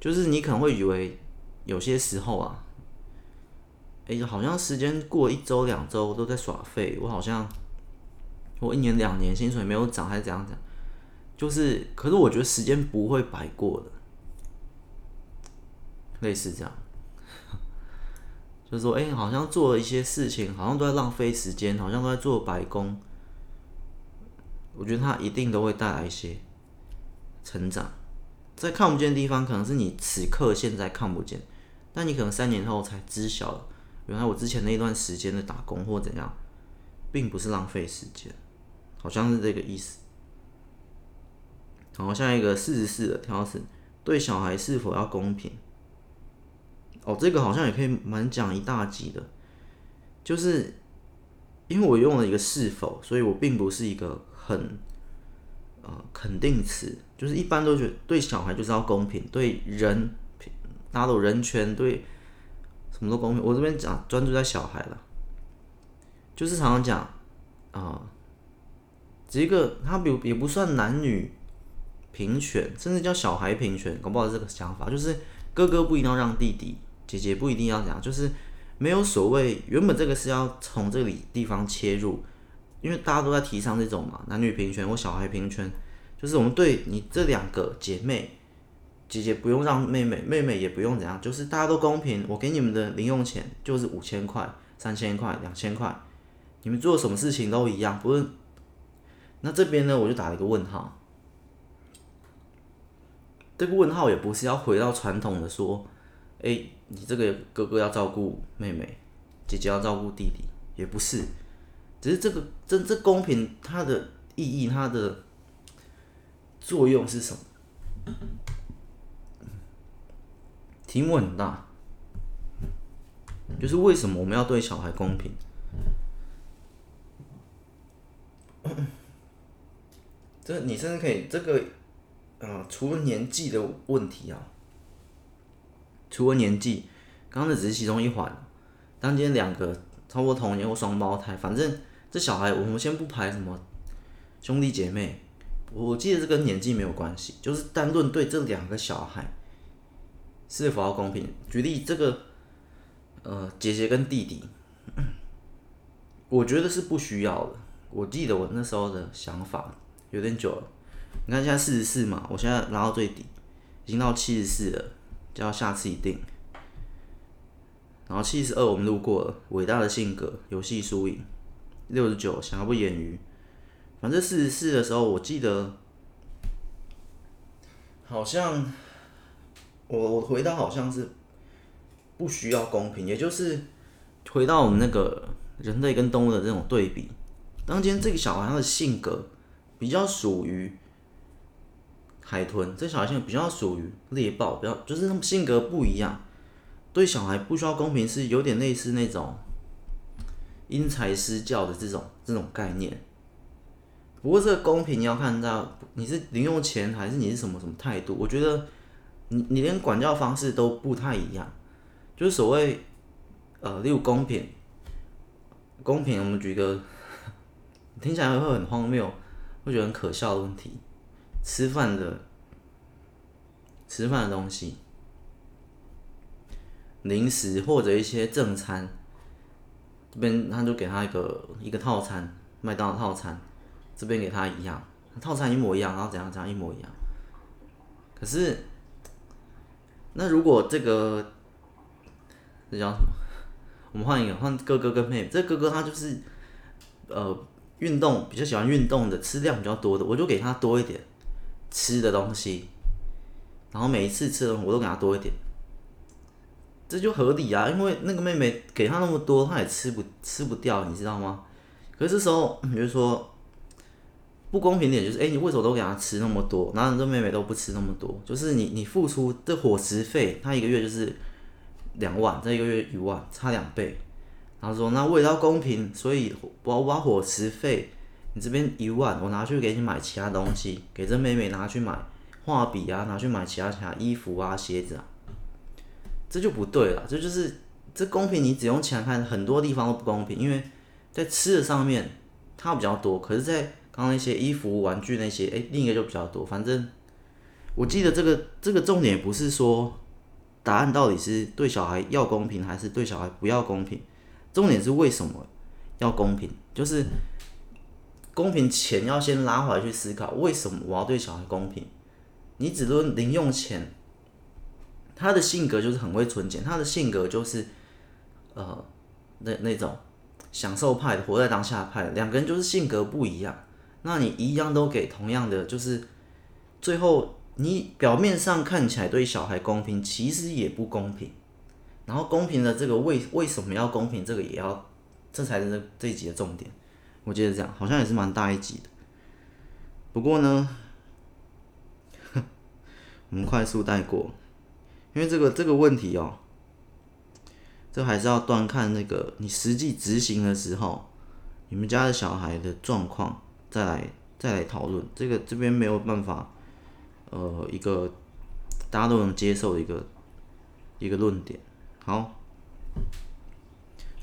就是你可能会以为有些时候啊，诶，好像时间过一周两周都在耍废，我好像我一年两年薪水没有涨，还是怎样怎样，就是，可是我觉得时间不会白过的，类似这样。[laughs] 就是说，哎、好像做了一些事情，好像都在浪费时间，好像都在做白工。我觉得它一定都会带来一些成长，在看不见的地方，可能是你此刻现在看不见，但你可能三年后才知晓，原来我之前那段时间的打工或怎样，并不是浪费时间，好像是这个意思。然后，下一个四十四的挑是，对小孩是否要公平？哦，这个好像也可以蛮讲一大集的，就是因为我用了一个是否，所以我并不是一个很呃肯定词，就是一般都觉得对小孩就是要公平，对人大家都有人权，对什么都公平。我这边讲专注在小孩了，就是常常讲啊、这个他比也不算男女平权，甚至叫小孩平权，搞不好这个想法，就是哥哥不一定要让弟弟，姐姐不一定要怎样，就是没有所谓。原本这个是要从这里地方切入，因为大家都在提倡这种嘛，男女平权或小孩平权，就是我们对你这两个姐妹。姐姐不用让妹妹，妹妹也不用怎样，就是大家都公平。我给你们的零用钱就是五千块、三千块、两千块，你们做什么事情都一样，不是。那这边呢，我就打了一个问号。这个问号也不是要回到传统的说，哎，你这个哥哥要照顾妹妹，姐姐要照顾弟弟，也不是，只是这个这这公平它的意义，它的作用是什么？题目很大，就是为什么我们要对小孩公平？[coughs] 这你甚至可以这个，呃，除了年纪的问题啊，除了年纪，刚刚那只是其中一环。当今天两个超过同年或双胞胎，反正这小孩我们先不排什么兄弟姐妹，我记得这跟年纪没有关系，就是单论对这两个小孩。是否要公平？举例这个，呃，姐姐跟弟弟，我觉得是不需要的。我记得我那时候的想法有点久了。你看现在四十四嘛，我现在拉到最底，已经到七十四了，就要下次一定。然后七十二我们路过了，伟大的性格，游戏输赢。六十九想要不言语，反正四十四的时候，我记得好像。我我回答好像是不需要公平，也就是回到我们那个人类跟动物的这种对比。当今天这个小孩他的性格比较属于海豚，这小孩性格比较属于猎豹，比较就是他们性格不一样。对小孩不需要公平，是有点类似那种因材施教的这种这种概念。不过这个公平你要看到你是零用钱还是你是什么什么态度，我觉得。你你连管教方式都不太一样，就是所谓，呃，例如公平，公平，我们举个 [laughs] 听起来会很荒谬，会觉得很可笑的问题，吃饭的，吃饭的东西，零食或者一些正餐，这边他就给他一个一个套餐，麦当劳套餐，这边给他一样，套餐一模一样，然后怎样怎样一模一样，可是。那如果这个这叫什么？我们换一个，换哥哥跟妹妹。这哥哥他就是呃运动比较喜欢运动的，吃量比较多的，我就给他多一点吃的东西，然后每一次吃的我都给他多一点，这就合理啊。因为那个妹妹给他那么多，他也吃不吃不掉，你知道吗？可是这时候比如说。不公平点就是，哎、你为什么都给他吃那么多，然后这妹妹都不吃那么多？就是你你付出的伙食费，他一个月就是两万，这一个月一万，差两倍。然后说，那为了要公平，所以我我把伙食费，你这边一万，我拿去给你买其他东西，给这妹妹拿去买画笔啊，拿去买其他其他衣服啊、鞋子啊，这就不对了。这就是这公平，你只用钱看，很多地方都不公平，因为在吃的上面它比较多，可是，在然后那些衣服、玩具那些，哎，另一个就比较多。反正我记得这个这个重点不是说答案到底是对小孩要公平还是对小孩不要公平，重点是为什么要公平？就是公平钱要先拉回来去思考，为什么我要对小孩公平？你只论零用钱，他的性格就是很会存钱，他的性格就是呃那那种享受派的，活在当下派的，两个人就是性格不一样。那你一样都给同样的，就是最后你表面上看起来对小孩公平，其实也不公平。然后公平的这个为为什么要公平，这个也要，这才是这这一集的重点。我觉得这样好像也是蛮大一集的。不过呢，[laughs] 我们快速带过，因为这个这个问题哦，这还是要端看那个你实际执行的时候，你们家的小孩的状况。再来再来讨论这个，这边没有办法，呃，一个大家都能接受的一个一个论点。好，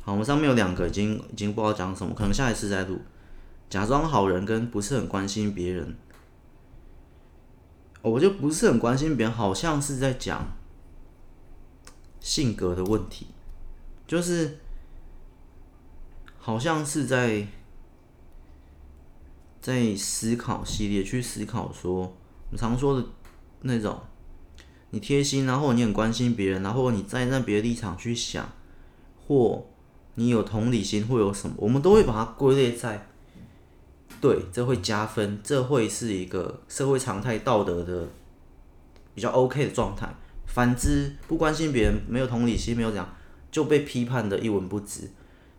好，我们上面有两个已经已经不知道讲什么，可能下一次再录。假装好人跟不是很关心别人，我就不是很关心别人，好像是在讲性格的问题，就是好像是在在思考系列去思考说，我们常说的那种，你贴心，然后你很关心别人，然后你在那别的立场去想，或你有同理心，会有什么，我们都会把它归类在。对，这会加分，这会是一个社会常态、道德的比较 OK 的状态。反之，不关心别人、没有同理心、没有这样，就被批判的一文不值。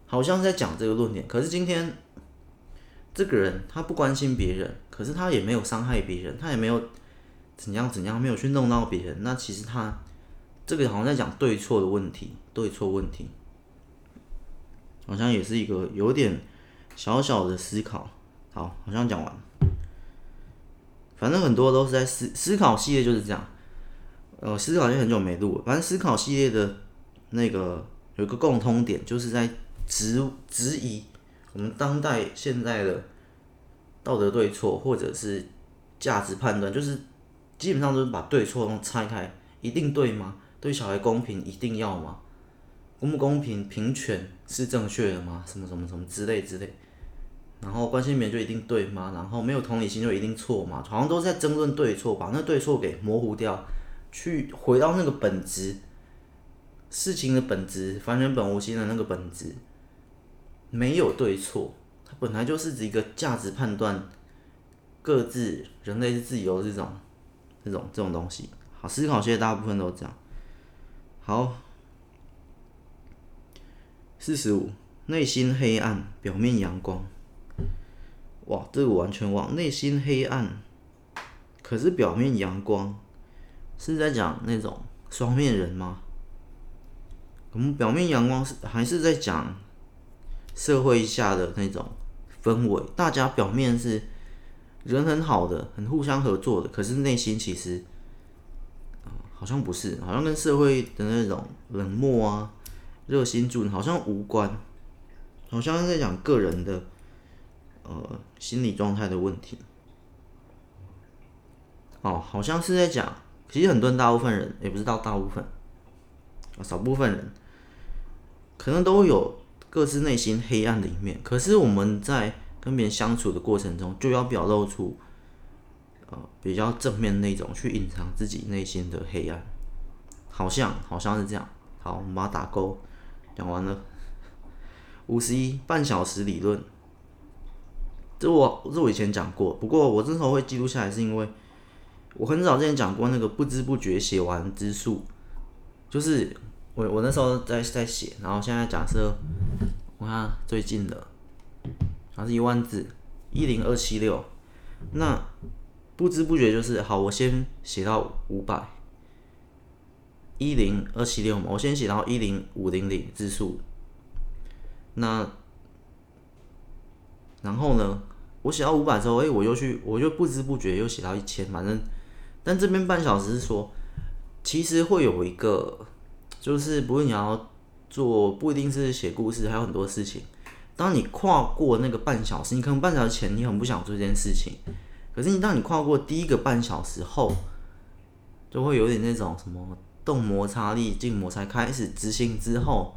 好像在讲这个论点。可是今天这个人他不关心别人，可是他也没有伤害别人，他也没有怎样怎样，没有去弄到别人。那其实他这个好像在讲对错的问题，对错问题，好像也是一个有点小小的思考。好，好像讲完。反正很多都是在思思考系列就是这样。呃，思考就很久没录了。反正思考系列的那个有一个共通点，就是在质质疑我们当代现在的道德对错，或者是价值判断，就是基本上都是把对错都拆开，一定对吗？对小孩公平一定要吗？公不公平？平权是正确的吗？什么什么什么之类之类。然后关心别人就一定对吗？然后没有同理心就一定错吗？好像都是在争论对错，把那对错给模糊掉，去回到那个本质，事情的本质，凡人本无心的那个本质，没有对错，它本来就是指一个价值判断，各自人类是自由这种，这种这种东西。好，思考系列大部分都这样。好，四十五，内心黑暗，表面阳光。哇，这个完全忘，内心黑暗，可是表面阳光，是在讲那种双面人吗？我们表面阳光是还是在讲社会下的那种氛围？大家表面是人很好的，很互相合作的，可是内心其实，好像不是，好像跟社会的那种冷漠啊、热心助人好像无关，好像在讲个人的。呃，心理状态的问题。哦，好像是在讲，其实很多人，大部分人也不知道，大部分啊，少部分人，可能都有各自内心黑暗的一面。可是我们在跟别人相处的过程中，就要表露出，呃，比较正面那种，去隐藏自己内心的黑暗。好像，好像是这样。好，我们把它打勾，讲完了。五十一，半小时理论。这我这我以前讲过，不过我这时候会记录下来，是因为我很早之前讲过那个不知不觉写完之数，就是我我那时候在在写，然后现在假设我看最近的，它是一万字，一零二七六，那不知不觉就是好，我先写到五百，一零二七六嘛，我先写到一零五零零字数，那。然后呢，我写到五百之后，哎，我又去，我就不知不觉又写到一千，反正，但这边半小时是说，其实会有一个，就是不是你要做，不一定是写故事，还有很多事情。当你跨过那个半小时，你可能半小时前你很不想做这件事情，可是你当你跨过第一个半小时后，就会有点那种什么动摩擦力、静摩擦，开始执行之后，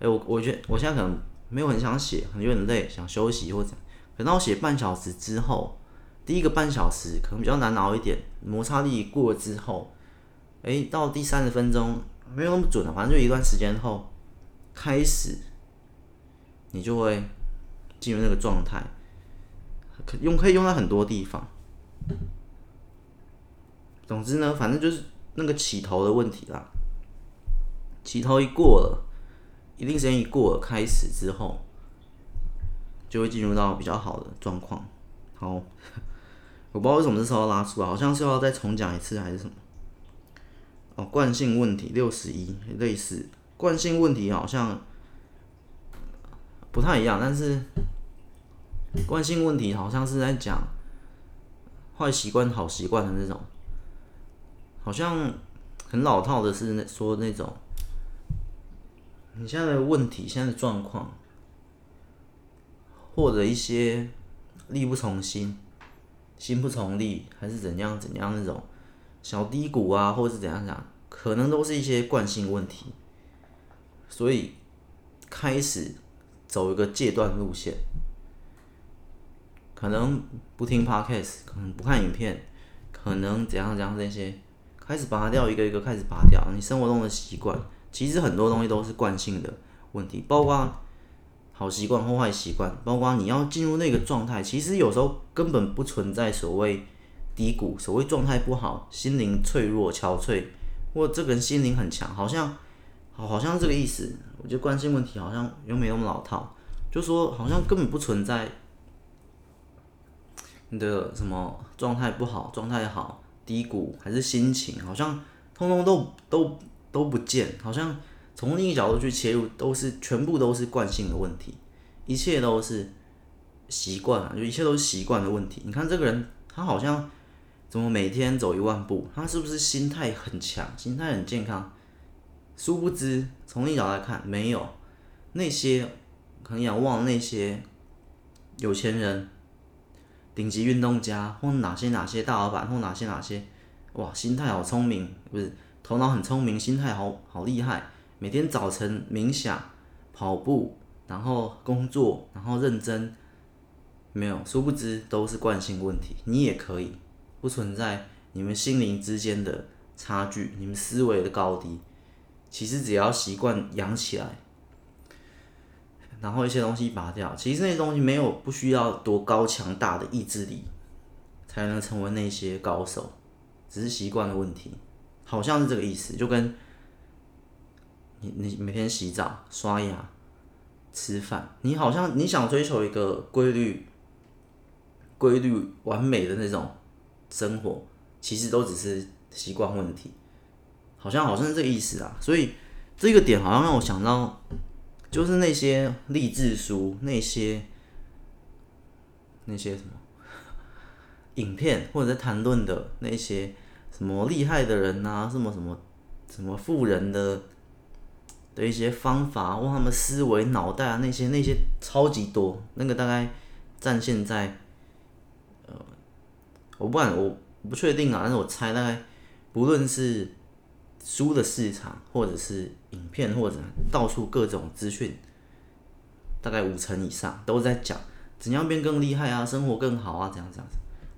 哎，我我觉得我现在可能。没有很想写，可能有点累，想休息或者，等到写半小时之后，第一个半小时可能比较难熬一点，摩擦力过了之后，哎，到第三十分钟没有那么准了，反正就一段时间后，开始，你就会进入那个状态，可用可以用在很多地方。总之呢，反正就是那个起头的问题啦，起头一过了。一定时间一过了，开始之后就会进入到比较好的状况。好，[laughs] 我不知道为什么这时候拉出来，好像是要再重讲一次还是什么？哦，惯性问题六十一，类似惯性问题好像不太一样，但是惯性问题好像是在讲坏习惯、好习惯的那种，好像很老套的是那说那种。你现在的问题、现在的状况，或者一些力不从心、心不从力，还是怎样怎样那种小低谷啊，或者是怎样讲，可能都是一些惯性问题。所以开始走一个戒断路线，可能不听 Podcast，可能不看影片，可能怎样怎样这些，开始拔掉一个一个，开始拔掉你生活中的习惯。其实很多东西都是惯性的问题，包括好习惯或坏习惯，包括你要进入那个状态，其实有时候根本不存在所谓低谷，所谓状态不好，心灵脆弱、憔悴，或这个人心灵很强，好像好好像这个意思。我觉得惯性问题好像又没那么老套，就说好像根本不存在你的什么状态不好、状态好、低谷还是心情，好像通通都都。都不见，好像从另一个角度去切入，都是全部都是惯性的问题，一切都是习惯啊，就一切都是习惯的问题。你看这个人，他好像怎么每天走一万步，他是不是心态很强，心态很健康？殊不知，从另一角度来看，没有那些可能仰望那些有钱人、顶级运动家，或哪些哪些大老板，或哪些哪些，哇，心态好聪明，不是？头脑很聪明，心态好好厉害，每天早晨冥想、跑步，然后工作，然后认真，没有，殊不知都是惯性问题。你也可以，不存在你们心灵之间的差距，你们思维的高低，其实只要习惯养起来，然后一些东西拔掉，其实那些东西没有不需要多高强大的意志力，才能成为那些高手，只是习惯的问题。好像是这个意思，就跟你你每天洗澡、刷牙、吃饭，你好像你想追求一个规律、规律完美的那种生活，其实都只是习惯问题。好像好像是这个意思啊，所以这个点好像让我想到，就是那些励志书、那些那些什么影片，或者在谈论的那些。什么厉害的人啊，什么什么什么富人的的一些方法，或他们思维脑袋啊，那些那些超级多，那个大概占现在，呃，我不管，我不确定啊，但是我猜大概不论是书的市场，或者是影片，或者到处各种资讯，大概五成以上都在讲怎样变更厉害啊，生活更好啊，这样这样。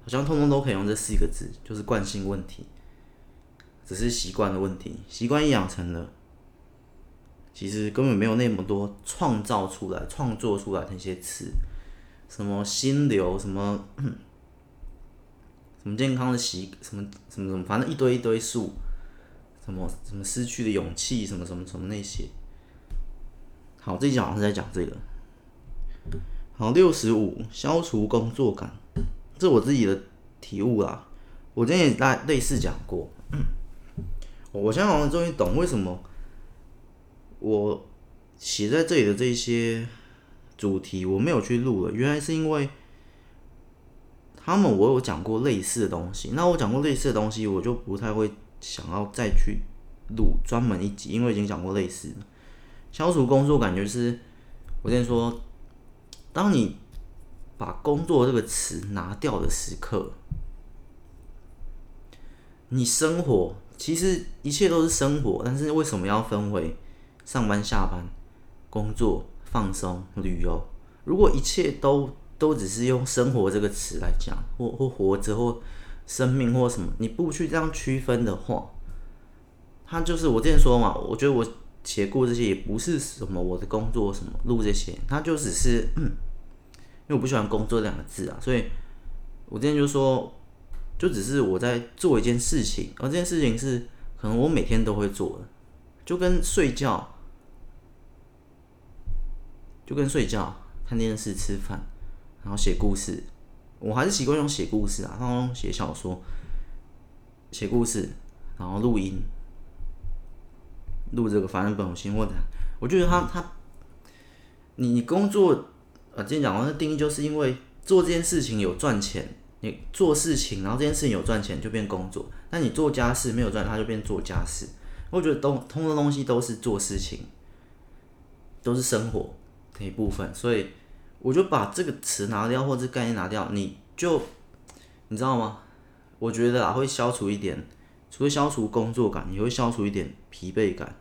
好像通通都可以用这四个字，就是惯性问题，只是习惯的问题。习惯养成了，其实根本没有那么多创造出来、创作出来那些词，什么心流，什么什么健康的习，什么什么什么，反正一堆一堆数，什么什么失去的勇气，什么什么什么那些。好，这一讲好像是在讲这个。好，六十五，消除工作感。是我自己的体悟啦，我之前也类类似讲过，我现在好像终于懂为什么我写在这里的这些主题我没有去录了，原来是因为他们我有讲过类似的东西，那我讲过类似的东西，我就不太会想要再去录专门一集，因为已经讲过类似的。消除工作感觉是，我先说，当你。把工作这个词拿掉的时刻，你生活其实一切都是生活，但是为什么要分为上班、下班、工作、放松、旅游？如果一切都都只是用生活这个词来讲，或或活着或生命或什么，你不去这样区分的话，他就是我之前说嘛，我觉得我写过这些也不是什么我的工作什么录这些，他就只是。因为我不喜欢“工作”两个字啊，所以我之前就说，就只是我在做一件事情，而这件事情是可能我每天都会做的，就跟睡觉，就跟睡觉、看电视、吃饭，然后写故事，我还是习惯用写故事啊，然后写小说、写故事，然后录音，录这个反正本有心或者，我觉得他他，你你工作。啊，今天讲完的定义就是因为做这件事情有赚钱，你做事情，然后这件事情有赚钱就变工作。那你做家事没有赚，他就变做家事。我觉得都通的东西都是做事情，都是生活的一部分，所以我就把这个词拿掉，或者概念拿掉，你就你知道吗？我觉得啊，会消除一点，除了消除工作感，你会消除一点疲惫感。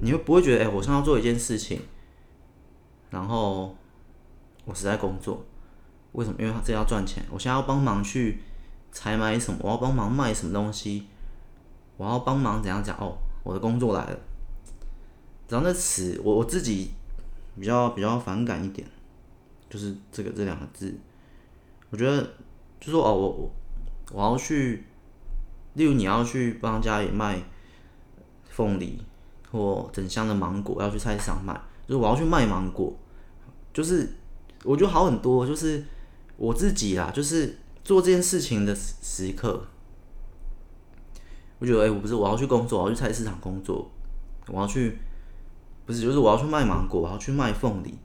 你会不会觉得，哎、我现在要做一件事情，然后我是在工作，为什么？因为他这要赚钱，我现在要帮忙去采买什么，我要帮忙卖什么东西，我要帮忙怎样讲？哦，我的工作来了。然后那词，我我自己比较比较反感一点，就是这个这两个字，我觉得。就说哦，我我我要去，例如你要去帮家里卖凤梨或整箱的芒果，要去菜市场卖，就是我要去卖芒果，就是我觉得好很多，就是我自己啦，就是做这件事情的时刻，我觉得哎、我不是我要去工作，我要去菜市场工作，我要去，不是就是我要去卖芒果，我要去卖凤梨，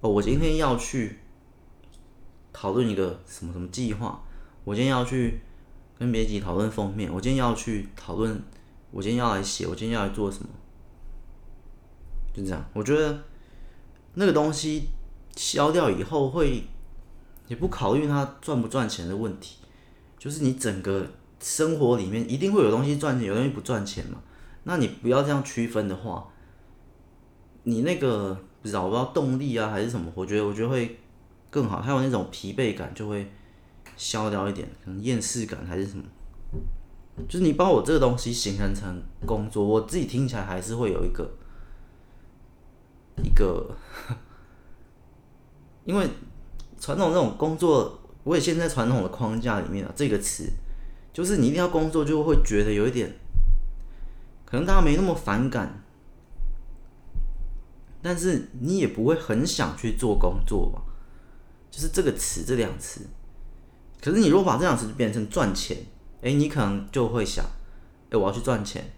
哦，我今天要去。讨论一个什么什么计划？我今天要去跟编辑讨论封面。我今天要去讨论，我今天要来写，我今天要来做什么？就这样。我觉得那个东西消掉以后，会也不考虑它赚不赚钱的问题。就是你整个生活里面一定会有东西赚钱，有东西不赚钱嘛。那你不要这样区分的话，你那个不知道我不知道动力啊还是什么？我觉得我觉得会。更好，还有那种疲惫感就会消掉一点，可能厌世感还是什么，就是你把我这个东西形成成工作，我自己听起来还是会有一个一个，[laughs] 因为传统这种工作，我也现在传统的框架里面啊，这个词就是你一定要工作，就会觉得有一点，可能大家没那么反感，但是你也不会很想去做工作吧。就是这个词，这两词。可是你如果把这两词变成赚钱，哎，你可能就会想，哎，我要去赚钱。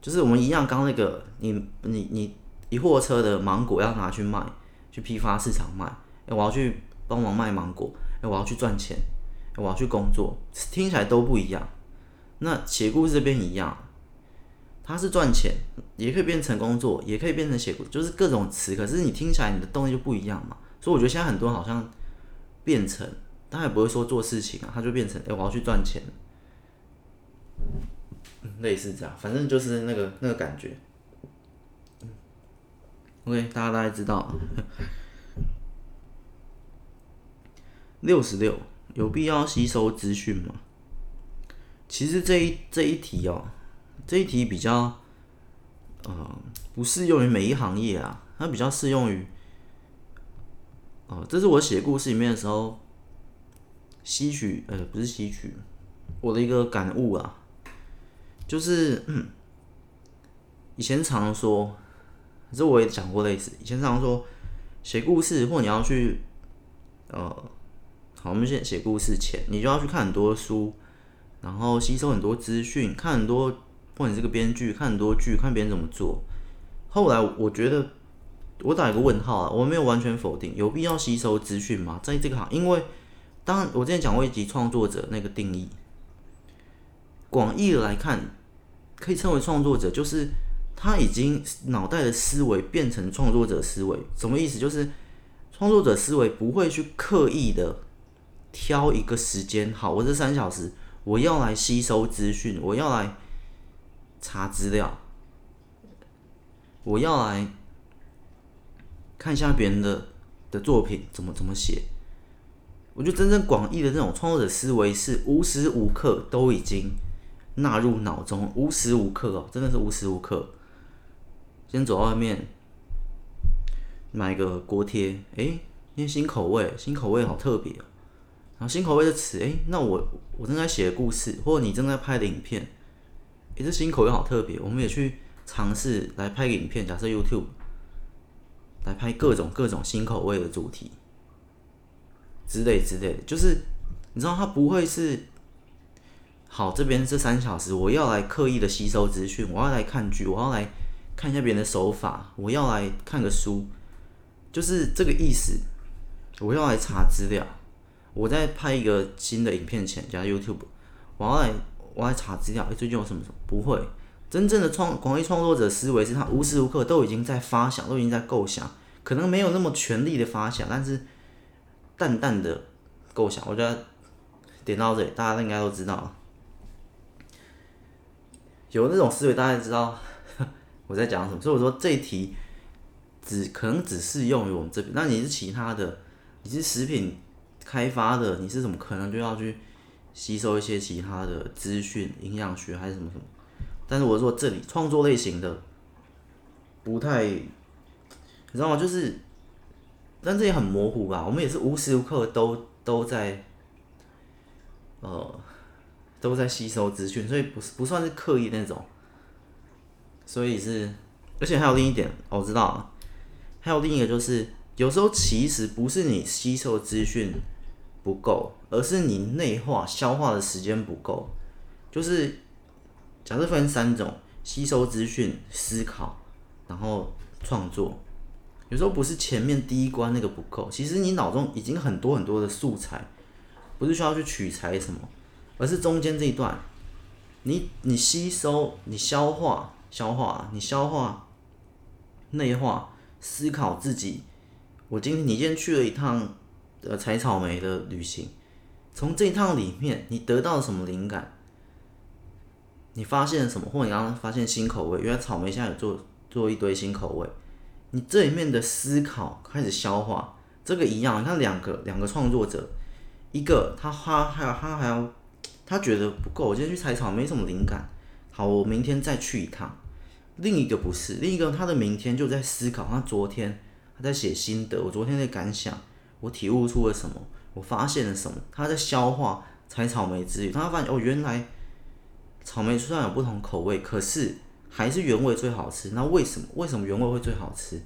就是我们一样，刚那个，你你你一货车的芒果要拿去卖，去批发市场卖。哎，我要去帮忙卖芒果。哎，我要去赚钱。我要去工作，听起来都不一样。那写故事这边一样，它是赚钱，也可以变成工作，也可以变成写，就是各种词。可是你听起来你的动力就不一样嘛。所以我觉得现在很多好像变成，他也不会说做事情啊，他就变成，哎、我要去赚钱，类似这样，反正就是那个那个感觉。OK，大家大概知道。[laughs] 六十六，有必要吸收资讯吗？其实这一这一题哦，这一题比较，呃，不适用于每一行业啊，它比较适用于。哦，这是我写故事里面的时候吸取，呃，不是吸取，我的一个感悟啊，就是，嗯，以前常说，这我也讲过类似，以前常说写故事，或你要去，呃，好，我们先写故事前，你就要去看很多书，然后吸收很多资讯，看很多，或者你这个编剧，看很多剧，看别人怎么做。后来我觉得。我打一个问号啊，我没有完全否定，有必要吸收资讯吗？在这个行，因为当我之前讲过一集创作者那个定义，广义的来看，可以称为创作者，就是他已经脑袋的思维变成创作者思维。什么意思？就是创作者思维不会去刻意的挑一个时间，好，我这三小时我要来吸收资讯，我要来查资料，我要来。看一下别人的的作品怎么怎么写，我觉得真正广义的这种创作者思维是无时无刻都已经纳入脑中，无时无刻哦，真的是无时无刻。先走到外面买个锅贴，哎，因为新口味，新口味好特别哦。然后新口味的词，哎，那我我正在写的故事，或者你正在拍的影片，哎，这新口味好特别，我们也去尝试来拍个影片，假设 YouTube。来拍各种各种新口味的主题，之类之类的，就是你知道，它不会是好这边这三小时，我要来刻意的吸收资讯，我要来看剧，我要来看一下别人的手法，我要来看个书，就是这个意思。我要来查资料，我在拍一个新的影片前加 YouTube，我要来我要来查资料，哎，最近有什么什么？不会，真正的创广义创作者思维是他无时无刻都已经在发想，都已经在构想，可能没有那么全力的发想，但是淡淡的构想。我觉得点到这里，大家应该都知道，有那种思维，大家知道 [laughs] 我在讲什么。所以我说这一题只可能只适用于我们这边。那你是其他的，你是食品开发的，你是怎么可能就要去吸收一些其他的资讯，营养学还是什么什么？但是我说这里创作类型的不太，你知道吗？就是，但这也很模糊吧。我们也是无时无刻都都在，呃，都在吸收资讯，所以不是不算是刻意那种。所以是，而且还有另一点，我知道了，还有另一个就是，有时候其实不是你吸收资讯不够，而是你内化消化的时间不够，就是。假设分三种：吸收资讯、思考，然后创作。有时候不是前面第一关那个不够，其实你脑中已经很多很多的素材，不是需要去取材什么，而是中间这一段，你你吸收、你消化、消化、你消化、内化、思考自己。我今天你今天去了一趟呃采草莓的旅行，从这一趟里面你得到了什么灵感？你发现了什么？或你刚刚发现新口味，原来草莓现在有做做一堆新口味。你这里面的思考开始消化，这个一样。你看两个两个创作者，一个他他还有他还要他觉得不够，我今天去采草没什么灵感，好，我明天再去一趟。另一个不是，另一个他的明天就在思考，他昨天他在写心得，我昨天的感想，我体悟出了什么，我发现了什么，他在消化采草莓之旅，他发现哦，原来。草莓虽然有不同口味，可是还是原味最好吃。那为什么？为什么原味会最好吃？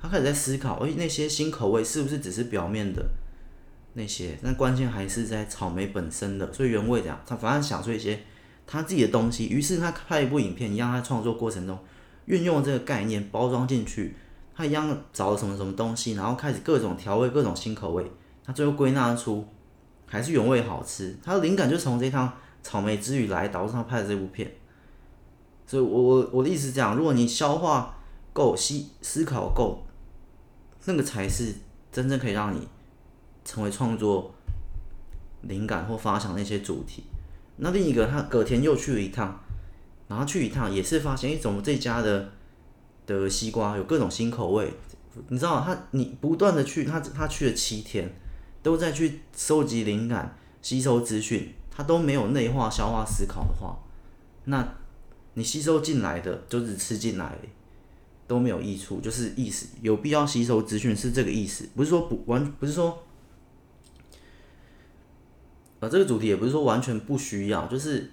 他开始在思考，而那些新口味是不是只是表面的那些？那关键还是在草莓本身的。所以原味这样，他反而想出一些他自己的东西。于是他拍一部影片，让他创作过程中运用这个概念包装进去。他一样找了什么什么东西，然后开始各种调味，各种新口味。他最后归纳出还是原味好吃。他的灵感就从这趟。草莓之旅来导致他拍的这部片，所以我我我的意思是这样：如果你消化够、思思考够，那个才是真正可以让你成为创作灵感或发想那些主题。那另一个，他隔天又去了一趟，然后去一趟也是发现，哎，怎么这家的的西瓜有各种新口味？你知道，他你不断的去，他他去了七天，都在去收集灵感、吸收资讯。他都没有内化、消化、思考的话，那你吸收进来的就只吃进来，都没有益处。就是意思有必要吸收资讯是这个意思，不是说不完，不是说，呃，这个主题也不是说完全不需要，就是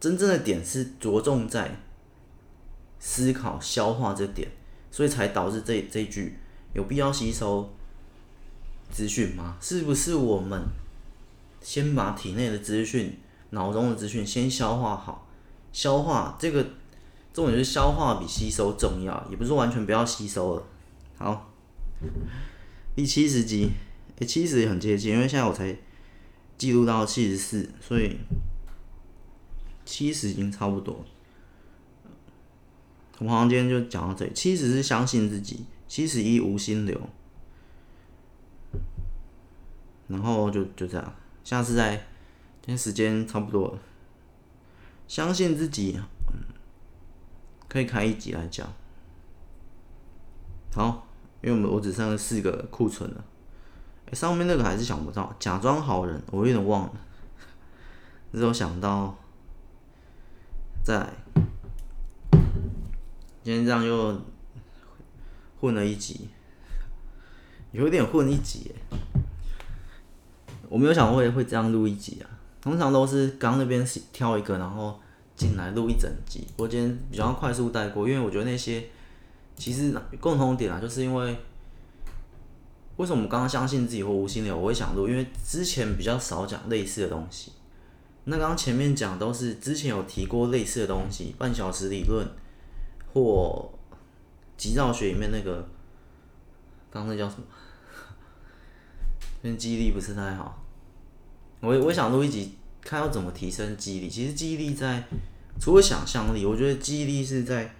真正的点是着重在思考、消化这点，所以才导致这这句有必要吸收资讯吗？是不是我们？先把体内的资讯、脑中的资讯先消化好，消化这个重点是消化比吸收重要，也不是完全不要吸收了。好，第七十集，诶，七十也很接近，因为现在我才记录到七十四，所以七十已经差不多。我们好像今天就讲到这里，七十是相信自己，七十一无心流，然后就就这样。下次在，今天时间差不多了。相信自己，可以开一集来讲。好，因为我们我只剩下四个库存了。欸，上面那个还是想不到，假装好人，我有点忘了。[laughs] 只有想到，在今天这样又混了一集，有点混一集。我没有想过会会这样录一集啊，通常都是刚那边挑一个，然后进来录一整集。我今天比较快速带过，因为我觉得那些其实共同点啊，就是因为为什么我们刚刚相信自己或无心流，我会想录，因为之前比较少讲类似的东西。那刚刚前面讲都是之前有提过类似的东西，半小时理论或极道学里面那个，刚刚那叫什么？[laughs] 因为记忆力不是太好，我我想录一集，看要怎么提升记忆力。其实记忆力在除了想象力，我觉得记忆力是在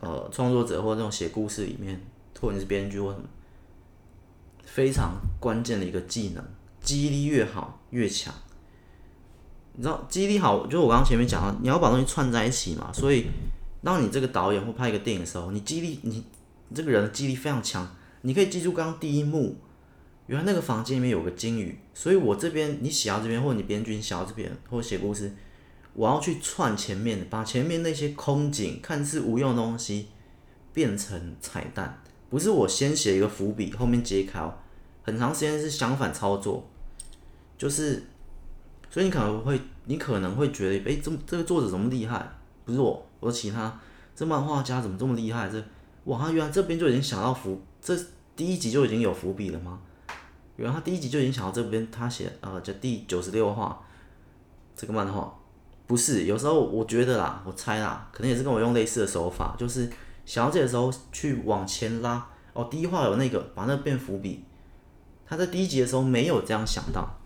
呃创作者或这种写故事里面，或者是编剧或什么非常关键的一个技能。记忆力越好越强。你知道记忆力好，就是我刚刚前面讲的，你要把东西串在一起嘛。所以，当你这个导演或拍一个电影的时候，你记忆力，你这个人的记忆力非常强，你可以记住刚刚第一幕，原来那个房间里面有个鲸鱼。所以我这边你写到这边，或者你编剧写到这边，或者写故事，我要去串前面，把前面那些空景看似无用的东西变成彩蛋，不是我先写一个伏笔，后面揭开哦，很长时间是相反操作，就是。[laughs] 所以你可能会，你可能会觉得，哎、欸，这这个作者怎么厉害？不是我，我说其他，这漫画家怎么这么厉害？这，哇，他原来这边就已经想到伏，这第一集就已经有伏笔了吗？原来他第一集就已经想到这边，他写，呃，就第九十六话，这个漫画，不是，有时候我觉得啦，我猜啦，可能也是跟我用类似的手法，就是想到这个时候去往前拉，哦，第一话有那个，把那变伏笔，他在第一集的时候没有这样想到。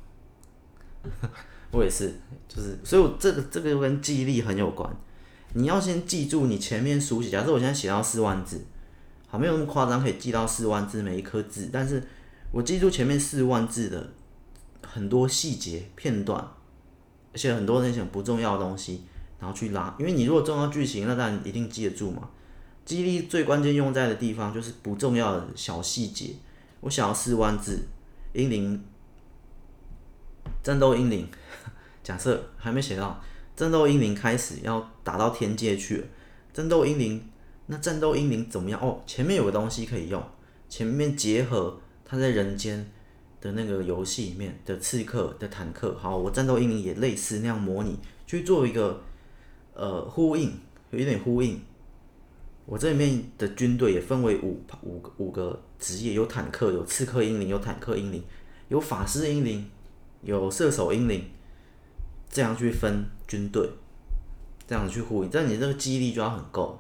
[laughs] 我也是，就是，所以我这个这个跟记忆力很有关。你要先记住你前面书写，假设我现在写到四万字，好，没有那么夸张，可以记到四万字每一颗字，但是我记住前面四万字的很多细节片段，而且很多那些不重要的东西，然后去拉，因为你如果重要剧情，那当然一定记得住嘛。记忆力最关键用在的地方就是不重要的小细节。我想要四万字，英灵。战斗英灵，[laughs] 假设还没写到战斗英灵开始要打到天界去了。战斗英灵，那战斗英灵怎么样？哦，前面有个东西可以用，前面结合他在人间的那个游戏里面的刺客的坦克。好，我战斗英灵也类似那样模拟去做一个呃呼应，有一点呼应。我这里面的军队也分为五五五个职业，有坦克，有刺客英灵，有坦克英灵，有法师英灵。有射手英灵，这样去分军队，这样子去呼应，但你这个记忆力就要很够，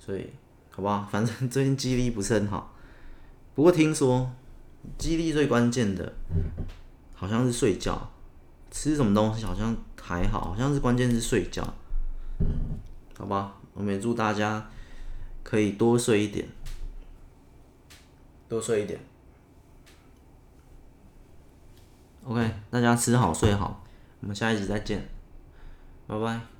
所以，好不好？反正 [laughs] 最近记忆力不是很好，不过听说记忆力最关键的，好像是睡觉，吃什么东西好像还好，好像是关键是睡觉，好吧？我们也祝大家可以多睡一点，多睡一点。OK，大家吃好睡好，我们下一集再见，拜拜。